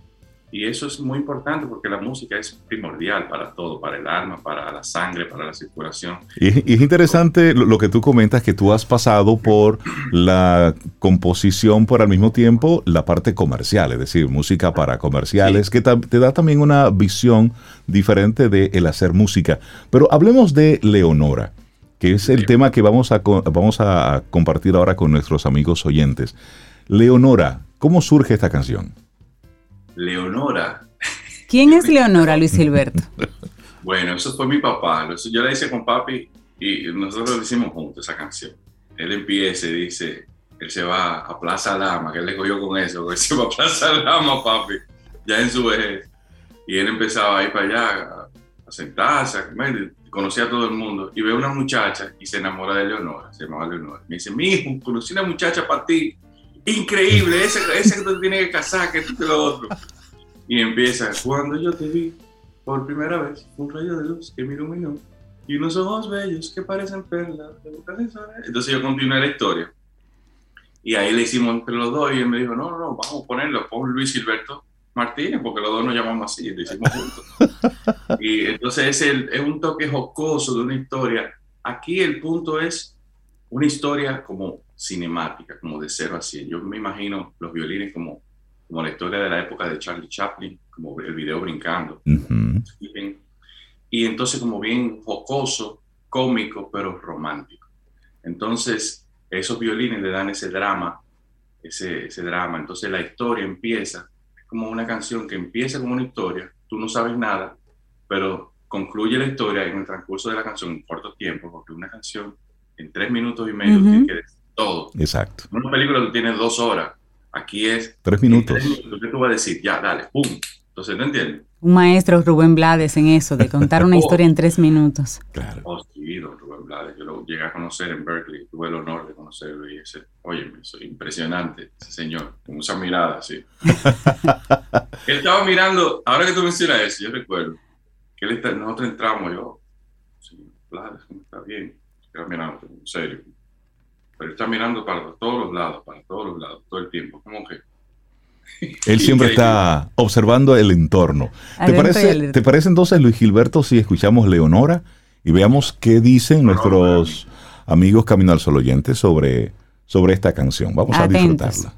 Y eso es muy importante porque la música es primordial para todo, para el alma, para la sangre, para la circulación. Y, es interesante lo, que tú comentas, que tú has pasado por la composición, por al mismo tiempo la parte comercial, es decir, música para comerciales, que te da también una visión diferente de el hacer música. Pero hablemos de Leonora, que es el tema que vamos a, vamos a compartir ahora con nuestros amigos oyentes. Leonora, ¿cómo surge esta canción? Leonora. ¿Quién es Leonora, Luis Gilberto? bueno, eso fue mi papá. Yo la hice con papi y nosotros lo hicimos juntos esa canción. Él empieza y dice, él se va a Plaza Lama, que él le cogió con eso, que se va a Plaza Lama, papi, ya en su vejez. Y él empezaba a ir para allá, a, sentarse, a comer, conocía a todo el mundo. Y ve una muchacha y se enamora de Leonora, se llamaba Leonora. Me dice, mi hijo, conocí una muchacha para ti increíble, ese, ese que tú tienes que casar, que tú te lo otro. Y empieza, cuando yo te vi por primera vez, un rayo de luz que me iluminó y unos ojos bellos que parecen perlas Entonces yo continué la historia. Y ahí le hicimos entre los dos y él me dijo, no, no, no, vamos a ponerlo, pon Luis Gilberto Martínez, porque los dos nos llamamos así, lo hicimos juntos. y entonces es, el, es un toque jocoso de una historia. Aquí el punto es una historia como cinemática, como de cero a cien. Yo me imagino los violines como, como la historia de la época de Charlie Chaplin, como el video brincando. y, entonces como bien jocoso, cómico, pero romántico. Entonces esos violines le dan ese drama, ese, ese drama. Entonces la historia empieza como una canción que empieza como una historia, tú no sabes nada, pero concluye la historia en el transcurso de la canción en corto tiempo, porque una canción en tres minutos y medio tiene que decir todo. Exacto. Una película que tiene dos horas. Aquí es... Tres minutos. ¿Qué tú vas a decir? Ya, dale, pum. Entonces, ¿no entiendes? Un maestro, Rubén Blades, en eso, de contar una historia en tres minutos. Claro. Oh, sí, Rubén Blades. Yo lo llegué a conocer en Berkeley. Tuve el honor de conocerlo y ese, oye, soy impresionante, ese señor, con esa mirada, sí. él estaba mirando, ahora que tú mencionas eso, yo recuerdo que él está, nosotros entramos, yo, señor Blades, ¿cómo está bien? Estaba mirando, en serio pero está mirando para todos los lados, para todos los lados, todo el tiempo, como que... Él siempre está observando el entorno. ¿Te parece, ¿Te parece entonces, Luis Gilberto, si escuchamos Leonora y veamos qué dicen nuestros amigos Camino al Sol oyentes sobre, sobre esta canción? Vamos a disfrutarla.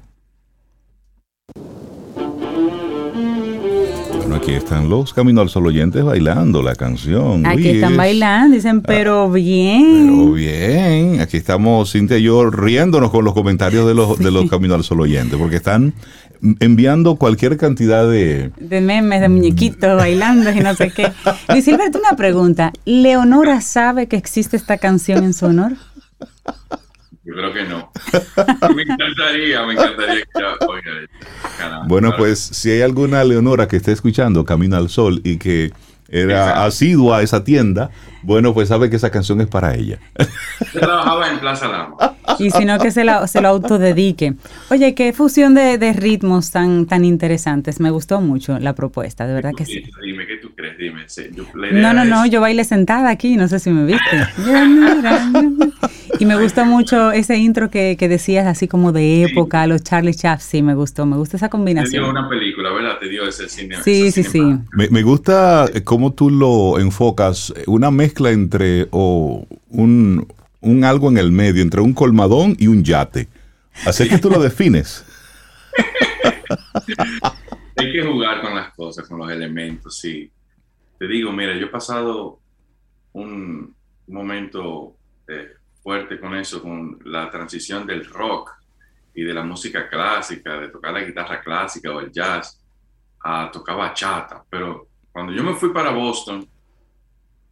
Aquí están los Camino al Sol oyentes bailando la canción. Aquí están bailando, dicen, ah, pero bien. Pero bien. Aquí estamos, Cintia y yo, riéndonos con los comentarios de los, de los Camino al Sol oyentes, porque están enviando cualquier cantidad de... De memes, de muñequitos bailando y no sé qué. Luis Silberto, una pregunta. ¿Leonora sabe que existe esta canción en su honor? Yo creo que no. me encantaría, me encantaría Bueno, pues si hay alguna Leonora que esté escuchando Camino al Sol y que era asidua a esa tienda, bueno, pues sabe que esa canción es para ella. Yo trabajaba en Plaza Lama. Y si no, que se, la, se lo autodedique. Oye, qué fusión de, de, ritmos tan, tan interesantes. Me gustó mucho la propuesta, de verdad que sí. Dime, ¿qué tú crees? Dime. no, no, no, yo bailé sentada aquí, no sé si me viste. y me gustó mucho ese intro que, que decías, así como de época, los Charlie Chaps. Sí, me gustó, me gusta esa combinación. Te dio una película, ¿verdad? Te dio ese cine. Sí, sí, sí. Me, me gusta cómo tú lo enfocas, una mezcla entre o un, un algo en el medio, entre un colmadón y un yate. Así que tú lo defines. Hay que jugar con las cosas, con los elementos, sí. Te digo, mira, yo he pasado un momento eh, fuerte con eso, con la transición del rock y de la música clásica, de tocar la guitarra clásica o el jazz, a tocar bachata. Pero cuando yo me fui para Boston,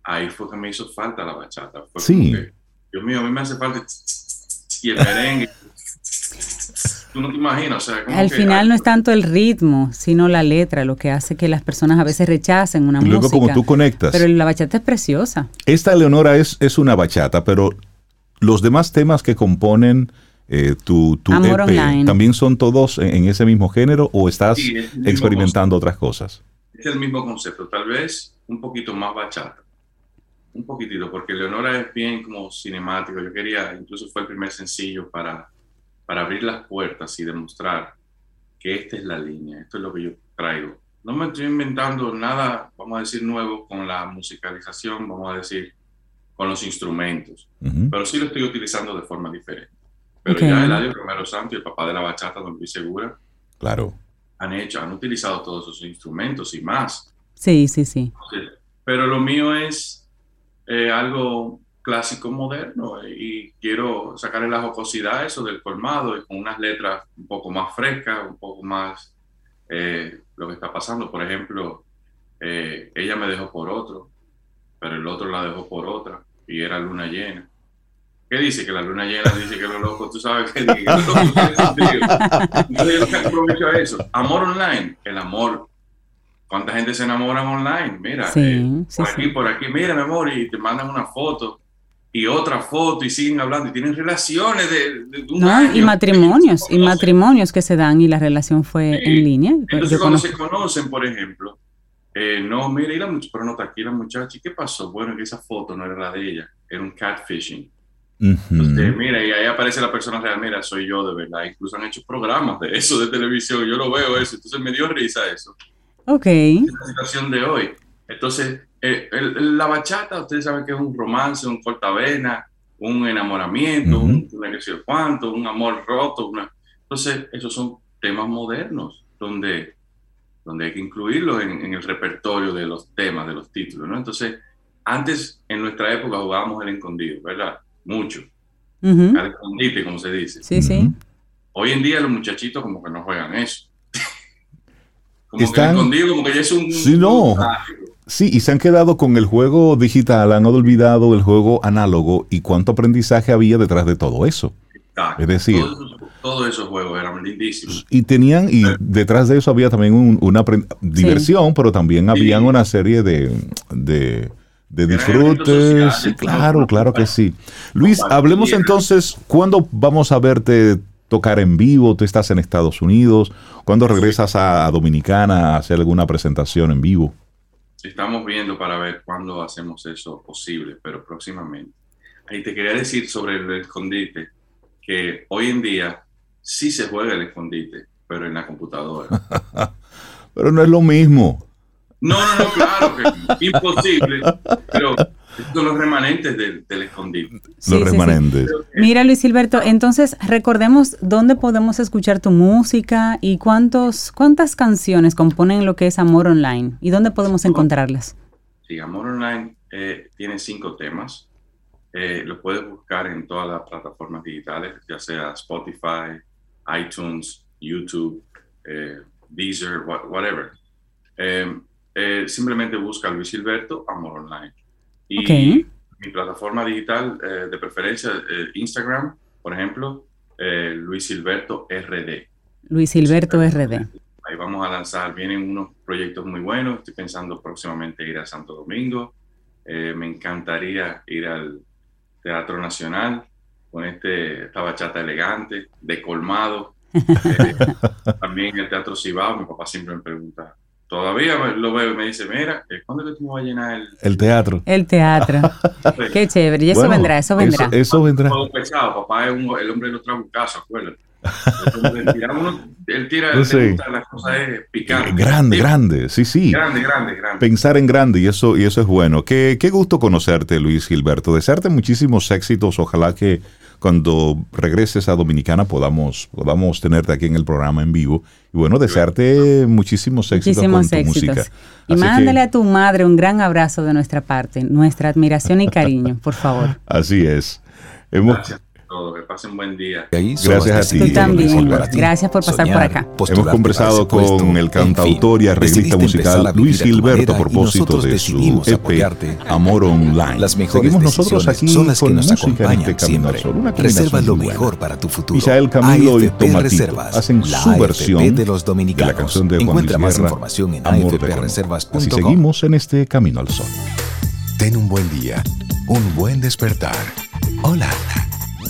ahí fue que me hizo falta la bachata. Fue sí. Dios mío, a mí me hace falta y el merengue. Tú no te imaginas, o sea, Al final no es tanto el ritmo, sino la letra, lo que hace que las personas a veces rechacen una música. Luego como tú conectas. Pero la bachata es preciosa. Esta, Leonora, es, es una bachata, pero los demás temas que componen eh, tu, tu EP, ¿también son todos en, ese mismo género o estás experimentando otras cosas? Es el mismo concepto, tal vez un poquito más bachata un poquitito, porque Leonora es bien como cinemático. Yo quería, incluso fue el primer sencillo para, para abrir las puertas y demostrar que esta es la línea, esto es lo que yo traigo no me estoy inventando nada, vamos a decir, nuevo con la musicalización, vamos a decir, con los instrumentos, pero sí lo estoy utilizando de forma diferente. Pero ya Eladio Romero Santos, el papá de la bachata, don Luis Segura, claro. han hecho, han utilizado todos esos instrumentos y más. Sí, sí, sí. Pero lo mío es eh, algo clásico moderno y quiero sacarle la jocosidad a eso del colmado y con unas letras un poco más frescas, un poco más eh, lo que está pasando. Por ejemplo, eh, ella me dejó por otro, pero el otro la dejó por otra y era luna llena. ¿Qué dice? Que la luna llena dice que lo loco, tú sabes que, que lo loco Entonces yo aprovecho a eso. Amor online, el amor. ¿Cuánta gente se enamora online? Mira, eh, por aquí, por aquí, mira, mi amor, y te mandan una foto y otra foto y siguen hablando y tienen relaciones de, no, y matrimonios y matrimonios que se dan y la relación fue en línea entonces cuando se conocen por ejemplo eh, no mira y la pero no está aquí la muchacha y qué pasó bueno que esa foto no era la de ella era un catfishing. Entonces, mira y ahí aparece la persona real mira soy yo de verdad. Incluso han hecho programas de eso de televisión yo lo veo eso entonces me dio risa eso. Ok. La situación de hoy. Entonces eh, la bachata, ustedes saben que es un romance, un cortavena, un enamoramiento, un, cuánto, un amor roto. Entonces, esos son temas modernos donde, donde hay que incluirlos en, el repertorio de los temas, de los títulos. ¿no? Entonces, antes, en nuestra época, jugábamos el escondido, ¿verdad? Mucho. Al escondite, como se dice. Sí, sí. Hoy en día los muchachitos como que no juegan eso. como que el escondido, como que ya es un... Sí, no. Sí, y se han quedado con el juego digital, han olvidado el juego análogo y cuánto aprendizaje había detrás de todo eso. Es decir, todos, esos juegos eran lindísimos. Y tenían, y detrás de eso había también una diversión, pero también habían una serie de, de, disfrutes. Sí, claro, claro que sí. Luis, hablemos entonces, ¿cuándo vamos a verte tocar en vivo? Tú estás en Estados Unidos. ¿Cuándo regresas a Dominicana a hacer alguna presentación en vivo? Estamos viendo para ver cuándo hacemos eso posible, pero próximamente. Ahí te quería decir sobre el escondite, que hoy en día sí se juega el escondite, pero en la computadora. pero no es lo mismo. No, no, no, claro que imposible, pero son los remanentes del, escondite. los remanentes. Mira, Luis Silberto, entonces recordemos dónde podemos escuchar tu música y cuántos, cuántas canciones componen lo que es Amor Online y dónde podemos encontrarlas. Sí, Amor Online eh, tiene cinco temas. Eh, lo puedes buscar en todas las plataformas digitales, ya sea Spotify, iTunes, YouTube, eh, Deezer, whatever. simplemente busca Luis Silberto, Amor Online. Y mi plataforma digital eh, de preferencia, eh, Instagram, por ejemplo, eh, Luis Silberto RD. Luis Silberto RD. Ahí vamos a lanzar, vienen unos proyectos muy buenos, estoy pensando próximamente ir a Santo Domingo, me encantaría ir al Teatro Nacional con este, esta bachata elegante, de colmado. también el Teatro Cibao, mi papá siempre me pregunta, todavía lo veo y me dice, mira, ¿cuándo que tú vas a llenar el, el teatro? El teatro. Qué chévere. Y eso vendrá, eso vendrá. Eso, vendrá. pesado. Papá es un, el hombre de trae un él tira, no sé. las cosas picantes. Grande, grande, sí, sí. Grande, grande, grande. Pensar en grande y eso, y eso es bueno. Qué, qué gusto conocerte, Luis Gilberto. Desearte muchísimos éxitos. Ojalá que cuando regreses a Dominicana podamos, podamos tenerte aquí en el programa en vivo. Y bueno, desearte muchísimos éxitos con tu música. Y mándale a tu madre un gran abrazo de nuestra parte, nuestra admiración y cariño, por favor. Así es. Gracias todo, que pasen buen día. Gracias a ti. Tú también. Gracias por pasar por acá. Hemos conversado con el cantautor y arreglista musical Luis Gilberto a propósito de su EP Amor Online. Las mejores Seguimos nosotros aquí son las que nos acompañan este siempre. Reserva lo mejor para tu futuro. Misael Camilo y Tomatito hacen su versión de, los dominicanos. la canción de Juan Encuentra más información en afpreservas.com. Así seguimos en este Camino al Sol. Ten un buen día, un buen despertar. Hola.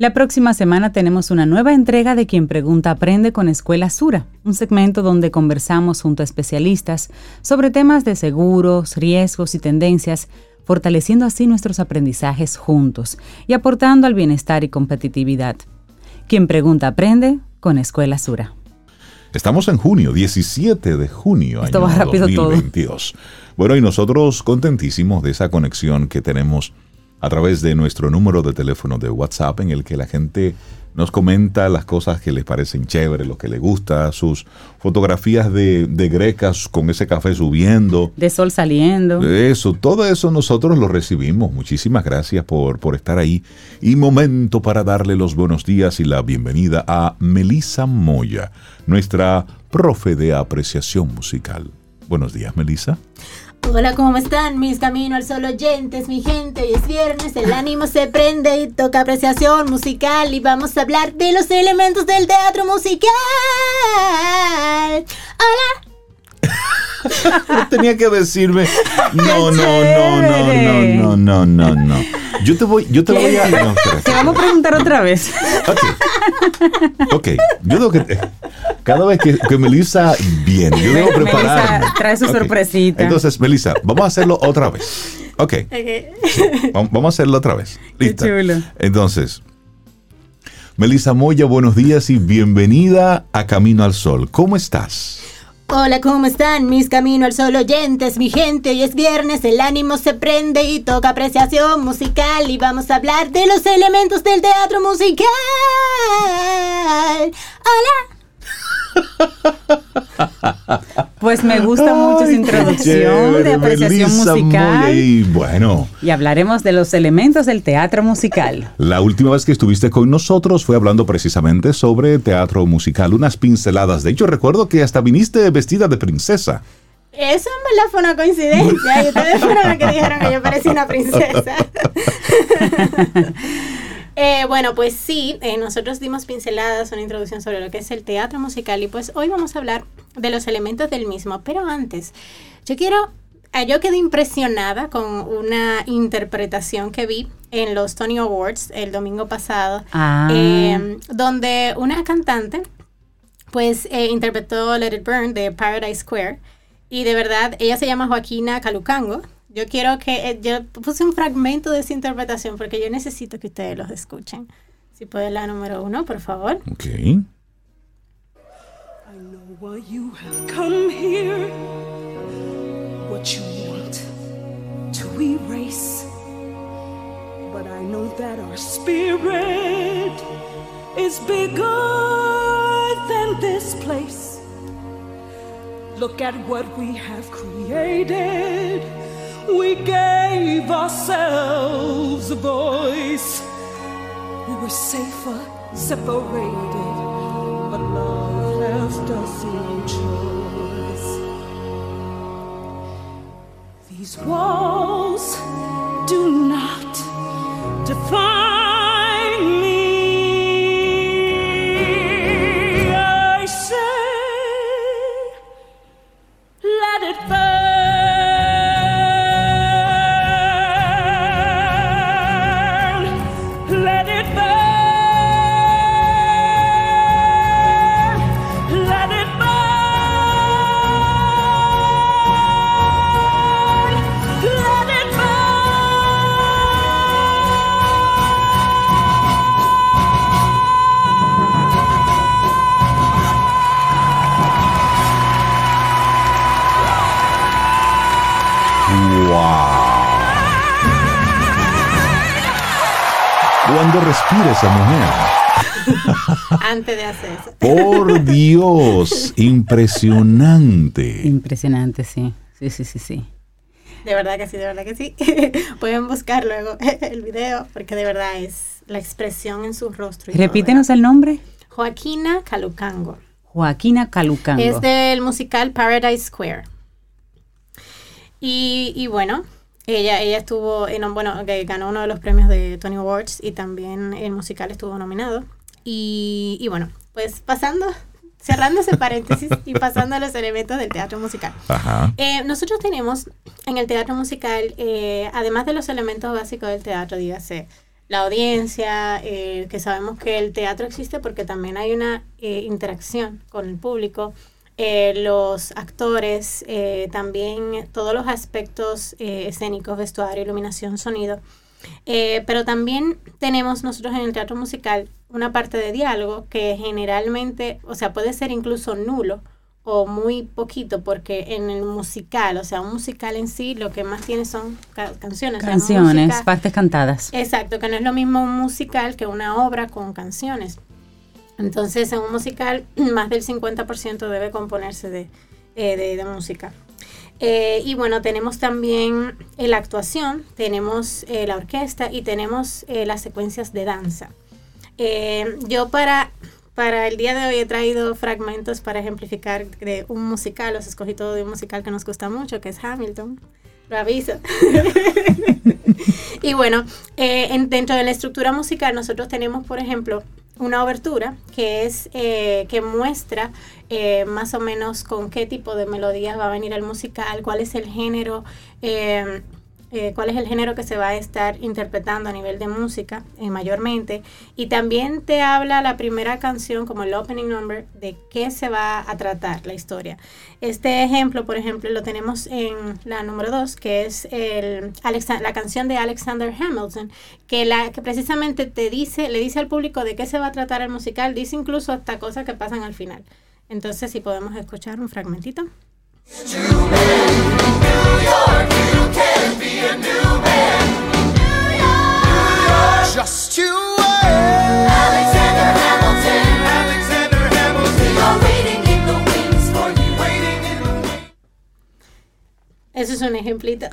La próxima semana tenemos una nueva entrega de Quien Pregunta Aprende con Escuela Sura, un segmento donde conversamos junto a especialistas sobre temas de seguros, riesgos y tendencias, fortaleciendo así nuestros aprendizajes juntos y aportando al bienestar y competitividad. Quien Pregunta Aprende con Escuela Sura. Estamos en junio, 17 de junio, Esto año va rápido 2022. Bueno, y nosotros contentísimos de esa conexión que tenemos a través de nuestro número de teléfono de WhatsApp en el que la gente nos comenta las cosas que les parecen chéveres, lo que les gusta, sus fotografías de, de grecas con ese café subiendo. De sol saliendo. Eso, todo eso nosotros lo recibimos. Muchísimas gracias por, por estar ahí. Y momento para darle los buenos días y la bienvenida a Melisa Moya, nuestra profe de apreciación musical. Buenos días, Melisa. Hola, ¿cómo están mis Camino al Sol oyentes, mi gente? Hoy es viernes, el ánimo se prende y toca apreciación musical y vamos a hablar de los elementos del teatro musical. Hola. Tenía que decirme, no, no, no, no, no, no, no, no. Yo te voy, yo te voy a... No, Te vamos a preguntar otra vez. Ok. Ok. Yo tengo que... Cada vez que, que Melissa viene, yo debo preparar. Melissa trae su sorpresita. Entonces, Melissa, vamos a hacerlo otra vez. Ok. Sí, vamos a hacerlo otra vez. Listo. chulo. Entonces, Melissa Moya, buenos días y bienvenida a Camino al Sol. ¿Cómo estás? Hola, ¿cómo están mis Camino al Sol oyentes, mi gente? Hoy es viernes, el ánimo se prende y toca apreciación musical y vamos a hablar de los elementos del teatro musical. Hola. Pues me gusta mucho esa Ay, introducción chévere, de apreciación Melissa musical. Moya. Y bueno, Y hablaremos de los elementos del teatro musical. la última vez que estuviste con nosotros fue hablando precisamente sobre teatro musical, unas pinceladas. De hecho, recuerdo que hasta viniste vestida de princesa. Eso en verdad fue una coincidencia. Y ustedes fueron los que dijeron que yo parecía una princesa. Eh, bueno, pues sí, eh, nosotros dimos pinceladas, una introducción sobre lo que es el teatro musical y pues hoy vamos a hablar de los elementos del mismo. Pero antes, yo quiero, eh, yo quedé impresionada con una interpretación que vi en los Tony Awards el domingo pasado, Ah. eh, donde una cantante pues eh, interpretó Let It Burn de Paradise Square y de verdad ella se llama Joaquina Calucango. Yo quiero que, eh, yo puse un fragmento de esa interpretación porque yo necesito que ustedes los escuchen. Si puede la número uno, por favor. Ok. I know why you have come here, what you want to erase. But I know that our spirit is bigger than this place. Look at what we have created. We gave ourselves a voice. We were safer separated, but love left us no choice. These walls do not define Antes de hacer eso. Por Dios, impresionante. Impresionante, sí. Sí, sí, sí, sí. De verdad que sí, de verdad que sí. Pueden buscar luego el video porque de verdad es la expresión en su rostro. y todo, Repítenos el nombre. Joaquina Calucango. Joaquina Calucango. Es del musical Paradise Square. Y, y bueno, ella, ella estuvo, en, un- bueno, que ganó uno de los premios de Tony Awards y también el musical estuvo nominado. Y, y bueno, pues pasando, cerrando ese paréntesis y pasando a los elementos del teatro musical. Ajá. Eh, nosotros tenemos en el teatro musical, eh, además de los elementos básicos del teatro, dígase, la audiencia, eh, que sabemos que el teatro existe porque también hay una interacción con el público, los actores, también todos los aspectos escénicos, vestuario, iluminación, sonido. Pero también tenemos nosotros en el teatro musical una parte de diálogo que generalmente, o sea, puede ser incluso nulo o muy poquito, porque en el musical, o sea, un musical en sí, lo que más tiene son canciones. Canciones, partes cantadas. Exacto, que no es lo mismo un musical que una obra con canciones. Entonces, en un musical, más del 50% debe componerse de, eh, de, música. Eh, y bueno, tenemos también la actuación, tenemos eh, la orquesta y tenemos las secuencias de danza. yo para para el día de hoy he traído fragmentos para ejemplificar de un musical, os escogí todo de un musical que nos gusta mucho, que es Hamilton. Lo aviso. y bueno, eh, dentro de la estructura musical nosotros tenemos, por ejemplo, una obertura que es eh, que muestra eh, más o menos con qué tipo de melodías va a venir el musical, cuál es el género eh, cuál es el género que se va a estar interpretando a nivel de música eh, mayormente. Y también te habla la primera canción como el opening number de qué se va a tratar la historia. Este ejemplo, por ejemplo, lo tenemos en la número 2, que es el la canción de Alexander Hamilton, que, la, que precisamente te dice, le dice al público de qué se va a tratar el musical, dice incluso hasta cosas que pasan al final. Entonces, si podemos escuchar un fragmentito. Eso es un ejemplito.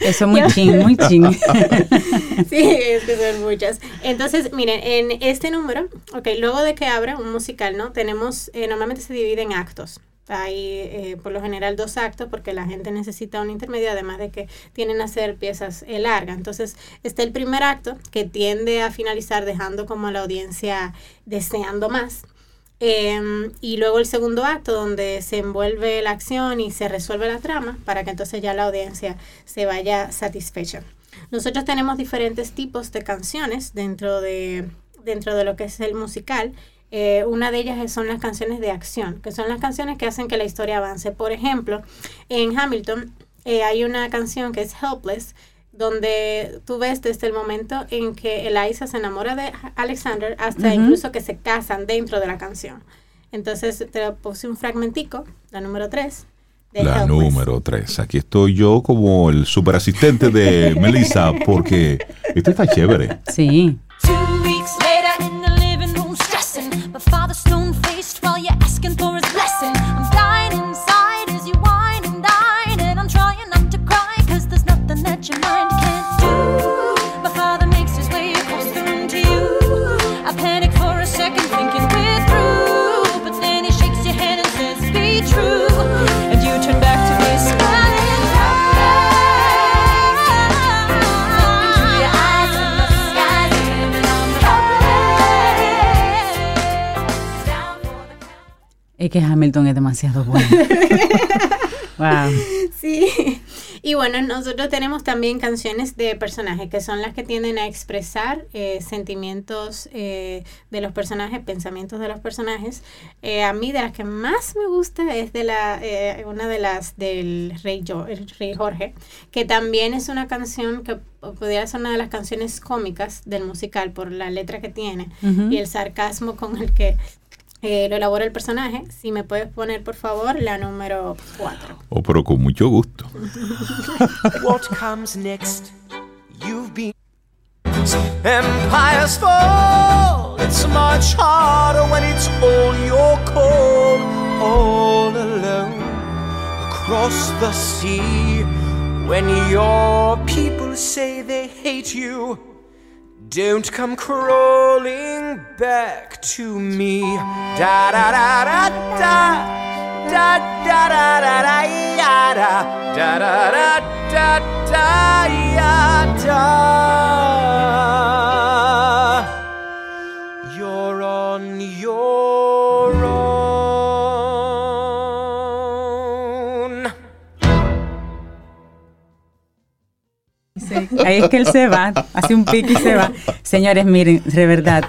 Eso es muy ching, muy ching. sí, es que son muchas. Entonces, miren, en este número, ok, luego de que abra un musical, ¿no? Tenemos, eh, normalmente se divide en actos. Hay eh, por lo general dos actos porque la gente necesita un intermedio, además de que tienen a ser piezas eh, largas. Entonces está el primer acto que tiende a finalizar dejando como a la audiencia deseando más. Em, y luego el segundo acto donde se envuelve la acción y se resuelve la trama para que entonces ya la audiencia se vaya satisfecha. Nosotros tenemos diferentes tipos de canciones dentro de, dentro de lo que es el musical eh, una de ellas son las canciones de acción, que son las canciones que hacen que la historia avance. Por ejemplo, en Hamilton eh, hay una canción que es Helpless, donde tú ves desde el momento en que Eliza se enamora de Alexander hasta incluso que se casan dentro de la canción. Entonces te puse un fragmentico, la número 3. La número 3. Aquí estoy yo como el super asistente de Melissa porque esto está chévere. Sí. Que Hamilton es demasiado bueno. wow. Sí. Y bueno, nosotros tenemos también canciones de personajes, que son las que tienden a expresar eh, sentimientos eh, de los personajes, pensamientos de los personajes. Eh, a mí de las que más me gusta es de la una de las del rey, rey Jorge, que también es una canción que podría ser una de las canciones cómicas del musical por la letra que tiene y el sarcasmo con el que eh, lo elabora el personaje. Si me puedes poner, por favor, la número 4. Oh, pero con mucho gusto. What comes next? You've been Empires fall. It's much harder when it's all your call, all alone across the sea. When your people say they hate you. Don't come crawling back to me. Da da da da da. Da da da da da da. Da da da da da ya da. You're on your ahí es que él se va, hace un pique y se va. Señores, miren, de verdad,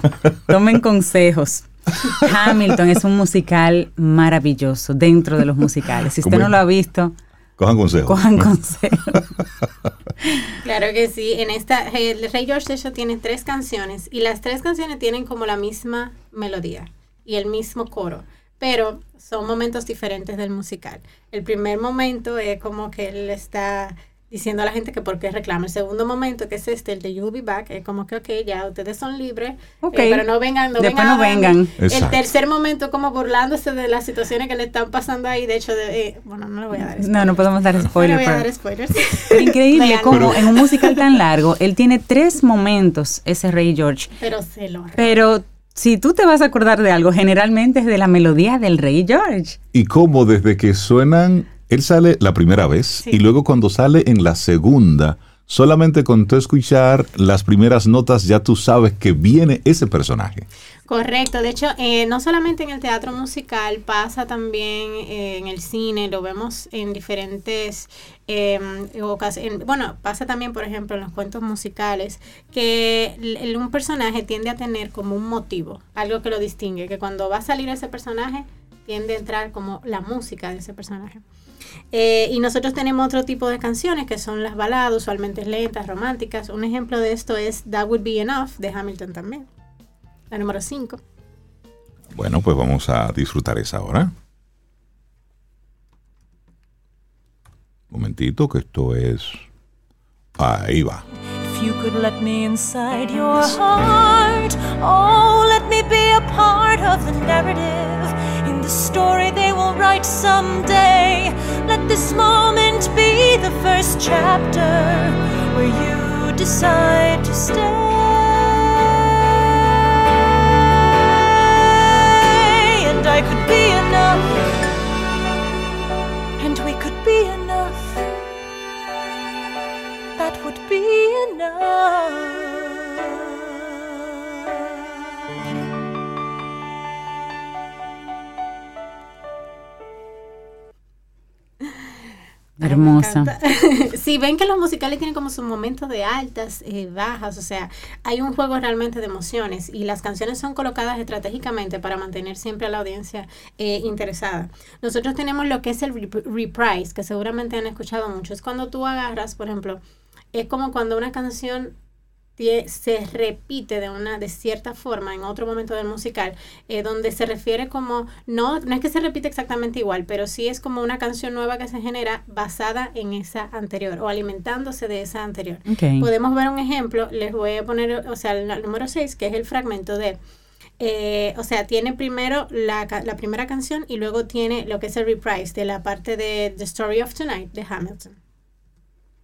tomen consejos. Hamilton es un musical maravilloso dentro de los musicales. Si usted no lo ha visto, cojan consejos. Cojan consejos. claro que sí. En esta, el Rey George de hecho tiene tres canciones y las tres canciones tienen como la misma melodía y el mismo coro pero son momentos diferentes del musical. El primer momento es como que él está diciendo a la gente que por qué reclama. El segundo momento, que es este, el de You'll Be Back, es como que, ok, ya ustedes son libres, eh, pero no vengan, no Después no vengan. El tercer momento, como burlándose de las situaciones que le están pasando ahí, de hecho, de, eh, bueno, no le voy a dar spoilers. No, no podemos dar spoilers. No voy a dar spoilers. increíble como en un musical tan largo, él tiene tres momentos, ese Rey George. Pero se lo... Pero si tú te vas a acordar de algo, generalmente es de la melodía del Rey George. Y cómo desde que suenan, él sale la primera vez y luego cuando sale en la segunda, solamente con tú escuchar las primeras notas ya tú sabes que viene ese personaje. Correcto, de hecho, eh, no solamente en el teatro musical, pasa también eh, en el cine, lo vemos en diferentes em, ocasiones. Bueno, pasa también, por ejemplo, en los cuentos musicales, que un personaje tiende a tener como un motivo, algo que lo distingue, que cuando va a salir ese personaje, tiende a entrar como la música de ese personaje. Eh, y nosotros tenemos otro tipo de canciones que son las baladas, usualmente lentas, románticas. Un ejemplo de esto es That Would Be Enough de Hamilton también la número 5. Bueno, pues vamos a disfrutar esa hora. Momentito, que esto es. Ahí va. If you could let me inside your heart, oh, let me be a part of the narrative. In the story they will write someday. This moment be the first chapter where you decide to stay. And I could be enough, Sí, ven que los musicales tienen como sus momentos de altas, eh, bajas, o sea, hay un juego realmente de emociones y las canciones son colocadas estratégicamente para mantener siempre a la audiencia eh, interesada. Nosotros tenemos lo que es el reprise, que seguramente han escuchado mucho. Es cuando tú agarras, por ejemplo, es como cuando una canción se repite de una de cierta forma en otro momento del musical eh, donde se refiere como no no es que se repite exactamente igual pero sí es como una canción nueva que se genera basada en esa anterior o alimentándose de esa anterior podemos ver un ejemplo les voy a poner o sea el, número 6 que es el fragmento de eh, o sea, tiene primero la, la, primera canción y luego tiene lo que es el reprise de la parte de The Story of Tonight de Hamilton.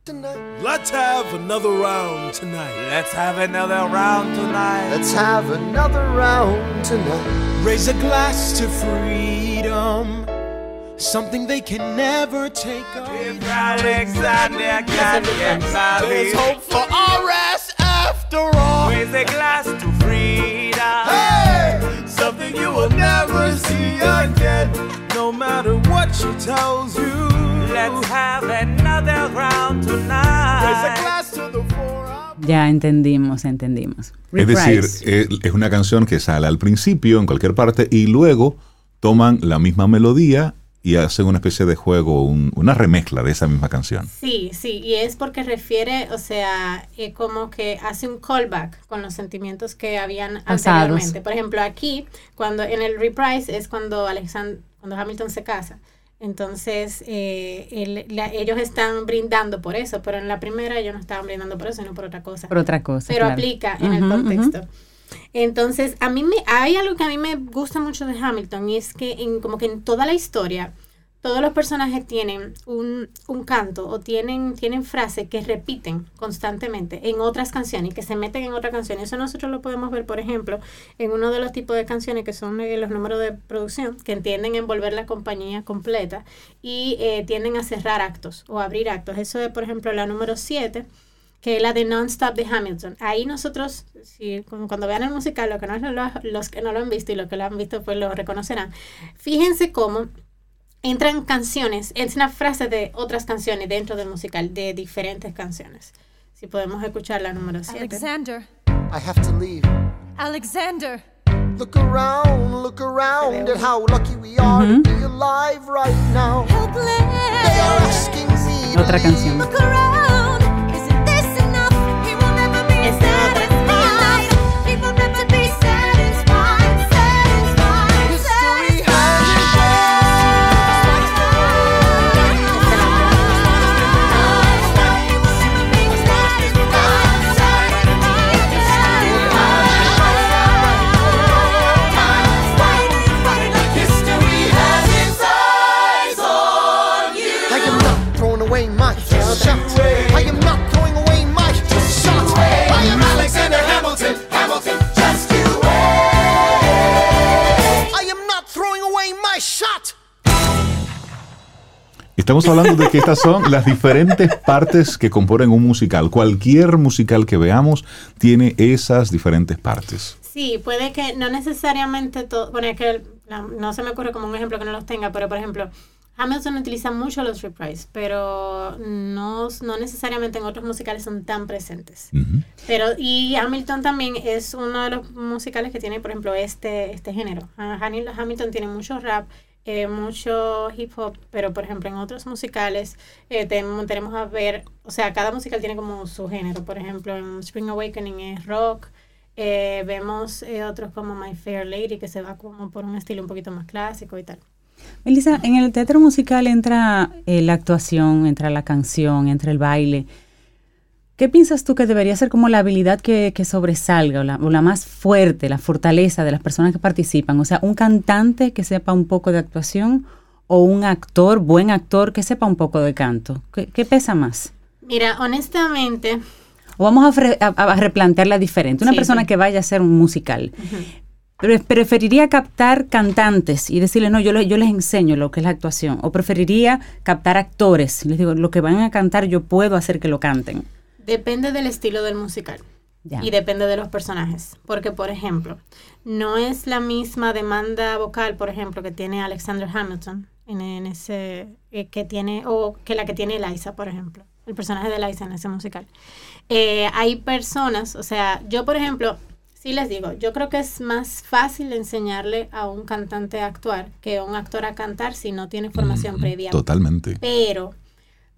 Let's have another round tonight. Let's have another round tonight. Let's have another round tonight. Raise a glass to freedom. Something they can never take away. If Alexander can get There's hope for RS after all. Raise a glass to freedom. Hey! Something you will never see again. No matter what she tells you. Let's have another round tonight. Ya entendimos, entendimos. Es decir, es una canción que sale al principio en cualquier parte y luego toman la misma melodía y hacen una especie de juego, una remezcla de esa misma canción. Sí, sí, y es porque refiere, o sea, eh, como que hace un callback con los sentimientos que habían anteriormente. Por ejemplo, aquí, cuando en el reprise es cuando Alexander, cuando Hamilton se casa. Entonces, eh, ellos están brindando por eso, pero en la primera ellos no estaban brindando por eso, sino por otra cosa. Por otra cosa. Pero aplica en el contexto. Entonces, a mí me, hay algo que a mí me gusta mucho de Hamilton y es que en, como que en toda la historia todos los personajes tienen un, canto o tienen, tienen frases que repiten constantemente en otras canciones y que se meten en otra canción. Eso nosotros lo podemos ver, por ejemplo, en uno de los tipos de canciones que son eh, los números de producción, que tienden a envolver la compañía completa y eh, tienden a cerrar actos o abrir actos. Eso es, por ejemplo, la número 7 que es la de Non-Stop de Hamilton. Ahí nosotros, si, cuando vean el musical, lo que no, los que no lo han visto y los que lo han visto, pues lo reconocerán. Fíjense cómo entran canciones, es una frase de otras canciones dentro del musical, de diferentes canciones. Si podemos escuchar la número 7. Alexander. I have to leave. Alexander. Look around, look around at how lucky we are to be alive right now. They are asking me Otra canción. Look around. Isn't this enough? He will never be Estamos hablando de que estas son las diferentes partes que componen un musical. Cualquier musical que veamos tiene esas diferentes partes. Sí, puede que no necesariamente todo, bueno, es que la- no se me ocurre como un ejemplo que no los tenga, pero por ejemplo, Hamilton utiliza mucho los reprise, pero no, no necesariamente en otros musicales son tan presentes. Ujú. Pero, y Hamilton también es uno de los musicales que tiene, por ejemplo, este, este género. Ah, Hamilton tiene mucho rap, eh, mucho hip hop, pero por ejemplo en otros musicales eh, tenemos a ver, o sea, cada musical tiene como su género. Por ejemplo, en Spring Awakening es rock. eh, vemos eh, otros como My Fair Lady, que se va como por un estilo un poquito más clásico y tal. Melissa, en el teatro musical entra la actuación, entra la canción, entra el baile. ¿Qué piensas tú que debería ser como la habilidad que, que sobresalga o la, o la más fuerte, la fortaleza de las personas que participan? O sea, un cantante que sepa un poco de actuación o un actor, buen actor, que sepa un poco de canto. ¿Qué, qué pesa más? Mira, honestamente, O vamos a, a- a replantearla diferente. Una Sí, persona sí. que vaya a hacer un musical. Pre- preferiría captar cantantes y decirles, no, yo, le- yo les enseño lo que es la actuación. O preferiría captar actores. Les digo, lo que van a cantar yo puedo hacer que lo canten. Depende del estilo del musical. Y depende de los personajes. Porque, por ejemplo, no es la misma demanda vocal, por ejemplo, que tiene Alexander Hamilton en, en ese eh, que tiene, o que la que tiene Eliza, por ejemplo. El personaje de Eliza en ese musical. Eh, hay personas, o sea, yo, por ejemplo, sí les digo, yo creo que es más fácil enseñarle a un cantante a actuar que a un actor a cantar si no tiene formación previa. Totalmente. Pero,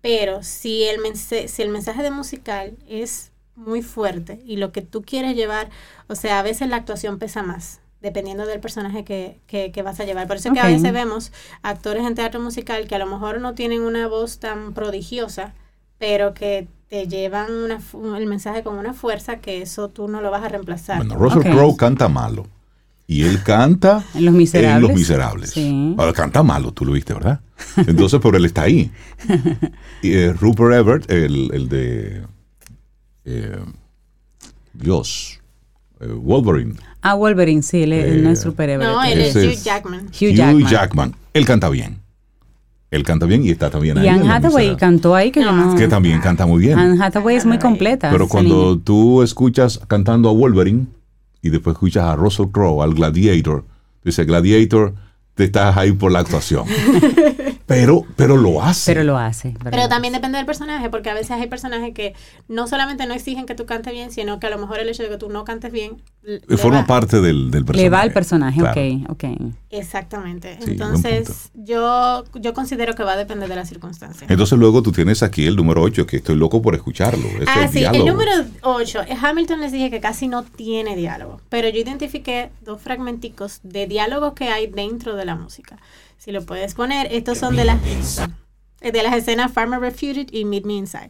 pero si el, mensaje, si el mensaje de musical es muy fuerte y lo que tú quieres llevar, o sea, a veces la actuación pesa más, dependiendo del personaje que, que, que vas a llevar. Por eso es que a veces vemos actores en teatro musical que a lo mejor no tienen una voz tan prodigiosa, pero que te llevan una el mensaje con una fuerza que eso tú no lo vas a reemplazar. Bueno, Russell. Crowe canta malo. Y él canta En Los Miserables. en Los Miserables. Sí. Ahora, canta malo, tú lo viste, ¿verdad? Entonces, pero él está ahí. Y, eh, Rupert Everett, el, el de eh, Dios, eh, Wolverine. Ah, Wolverine, sí, él, no es Super Everett. No, él es Hugh es- Jackman. Hugh Jackman. Él canta bien. Él canta bien y está también ahí. Y Anne Hathaway cantó ahí que yo No. no... Que también canta muy bien. Anne Hathaway es muy completa. Pero cuando tú escuchas cantando a Wolverine y después escuchas a Russell Crowe, al Gladiator, dice Gladiator, te estás ahí por la actuación. pero, pero lo hace. Pero lo hace. Pero también depende del personaje, porque a veces hay personajes que no solamente no exigen que tú cantes bien, sino que a lo mejor el hecho de que tú no cantes bien Forma va. parte del, del personaje. Le va al personaje, Claro. ok, ok. Exactamente. Sí, Entonces, yo, yo considero que va a depender de las circunstancias. Entonces luego tú tienes aquí el número 8, que estoy loco por escucharlo. Es Ah, el sí, diálogo. el número 8. Hamilton les dije que casi no tiene diálogo, pero yo identifiqué dos fragmenticos de diálogos que hay dentro de la música. Si lo puedes poner, estos son de las, de las escenas Farmer Refuted y Meet Me Inside.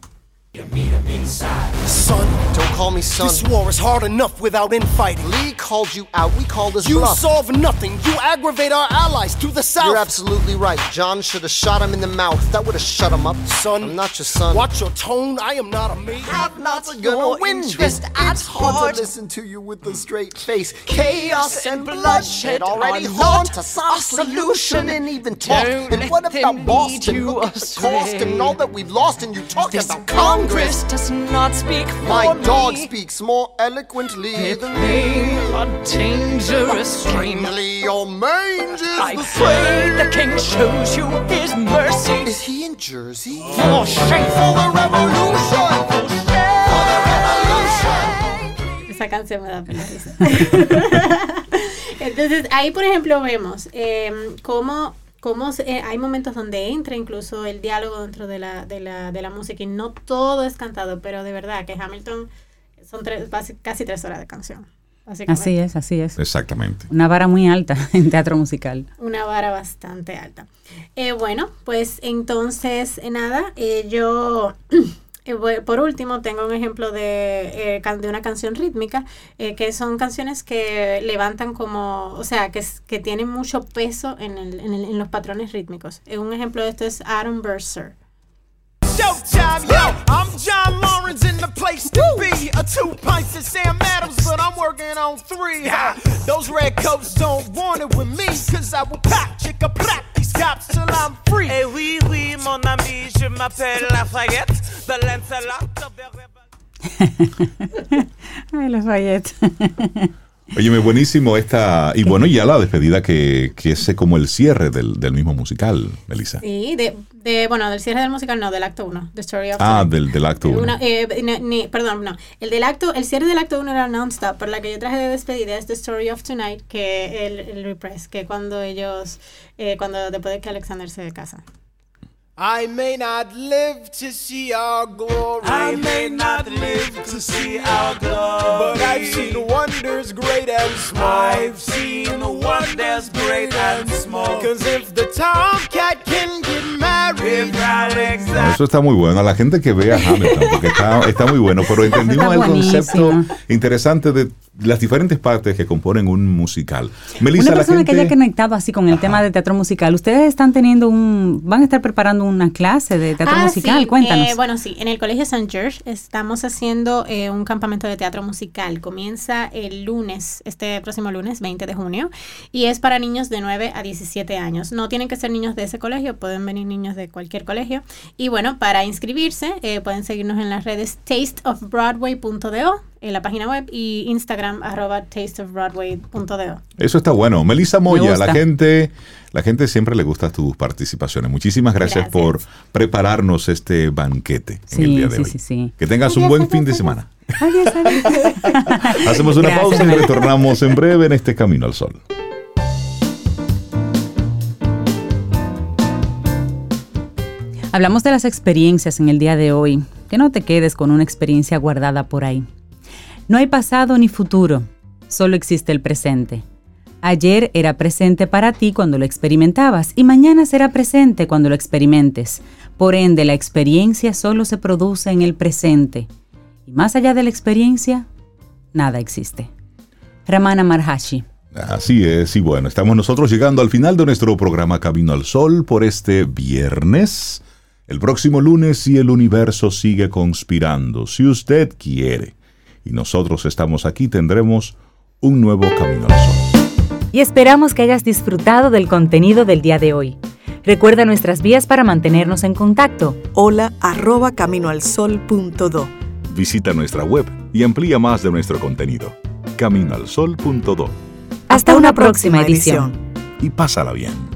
Son, don't call me son. This war is hard enough without infighting. Lee called you out. We called his You bluff. solve nothing. You aggravate our allies to the south. You're absolutely right. John should have shot him in the mouth. That would have shut him up. Son, I'm not your son. Watch your tone. I am not a maid. I'm not gonna win this. It's hard to listen to you with a straight face. Chaos and bloodshed already haunt us. Our solution and even talk. Don't And what them about Boston? lead you Look at the cost and all that we've lost, and you talk This about Congress Congress. does not speak for My me. dog speaks more eloquently It than me. a dangerous stream. Your mange is I the pray same. the king shows you his mercy. Is he in Jersey? For shame. For the revolution! For the esa canción me da pena Entonces, ahí, por ejemplo, vemos eh, cómo, cómo eh, hay momentos donde entra incluso el diálogo dentro de la, de, la, de la música y no todo es cantado, pero de verdad que Hamilton son tres, casi tres horas de canción. Así es, así es. Exactamente. Una vara muy alta en teatro musical. Una vara bastante alta. Eh, bueno, pues entonces, nada, yo Eh, por último, tengo un ejemplo de, eh, de una canción rítmica, eh, que son canciones que levantan como, o sea, que, que tienen mucho peso en, el, en, el, en los patrones rítmicos. un ejemplo de esto es Adam Burser. Showtime, yo, I'm John Lawrence in the place to be. A two pints of Sam Adams, but I'm working on three. Those red coats don't want it with me, cause I will pop, chicka, pop cops till I'm free. Eh oui, oui, mon ami, je m'appelle Lafayette, de Lancelot. Ay, Lafayette. Óyeme, buenísimo esta. Y bueno, ya la despedida que, que es como el cierre del, del mismo musical, Melissa. Sí, de, de, bueno, del cierre del musical, no, del acto 1. The Story of Ah, del, del acto 1. Eh, perdón, no. El del acto, el cierre del acto 1 era non-stop, pero la que yo traje de despedida es The Story of Tonight, que el, el repress, que cuando ellos, eh, cuando después de que Alexander se casa. I may not live to see our glory. I may not live to see our glory. But I've seen wonders great and small. I've seen wonders great and small. Cause if the tomcat can get married, no, eso está muy bueno. A la gente que vea Hamilton, porque está, está muy bueno, pero entendimos el concepto interesante de las diferentes partes que componen un musical. Melissa, Una persona que haya conectado así con el tema de teatro musical, ustedes están teniendo un, van a estar preparando una clase de teatro ah, musical, cuéntanos. Eh, bueno, sí, en el Colegio St. George estamos haciendo eh, un campamento de teatro musical. Comienza el lunes, este próximo lunes, 20 de junio, y es para niños de 9 a 17 años. No tienen que ser niños de ese colegio, pueden venir niños de cualquier colegio. Y bueno, para inscribirse eh, pueden seguirnos en las redes tasteofbroadway.do en la página web y Instagram arroba tasteofbroadway.do. Eso está bueno. Melissa Moya, la gente, la gente siempre le gusta tus participaciones. Muchísimas gracias, por prepararnos este banquete en el día de hoy. Que tengas un buen fin de semana. Hacemos una pausa y retornamos en breve en este Camino al Sol. Hablamos de las experiencias en el día de hoy. Que no te quedes con una experiencia guardada por ahí. No hay pasado ni futuro, solo existe el presente. Ayer era presente para ti cuando lo experimentabas y mañana será presente cuando lo experimentes. Por ende, la experiencia solo se produce en el presente. Y más allá de la experiencia, nada existe. Ramana Marhashi. Así es, y bueno, estamos nosotros llegando al final de nuestro programa Camino al Sol por este viernes. El próximo lunes, si el universo sigue conspirando, si usted quiere y nosotros estamos aquí, tendremos un nuevo Camino al Sol. Y esperamos que hayas disfrutado del contenido del día de hoy. Recuerda nuestras vías para mantenernos en contacto. Hola arroba caminoalsol.do. Visita nuestra web y amplía más de nuestro contenido. Caminoalsol.do. Hasta, una, próxima, edición. Y pásala bien.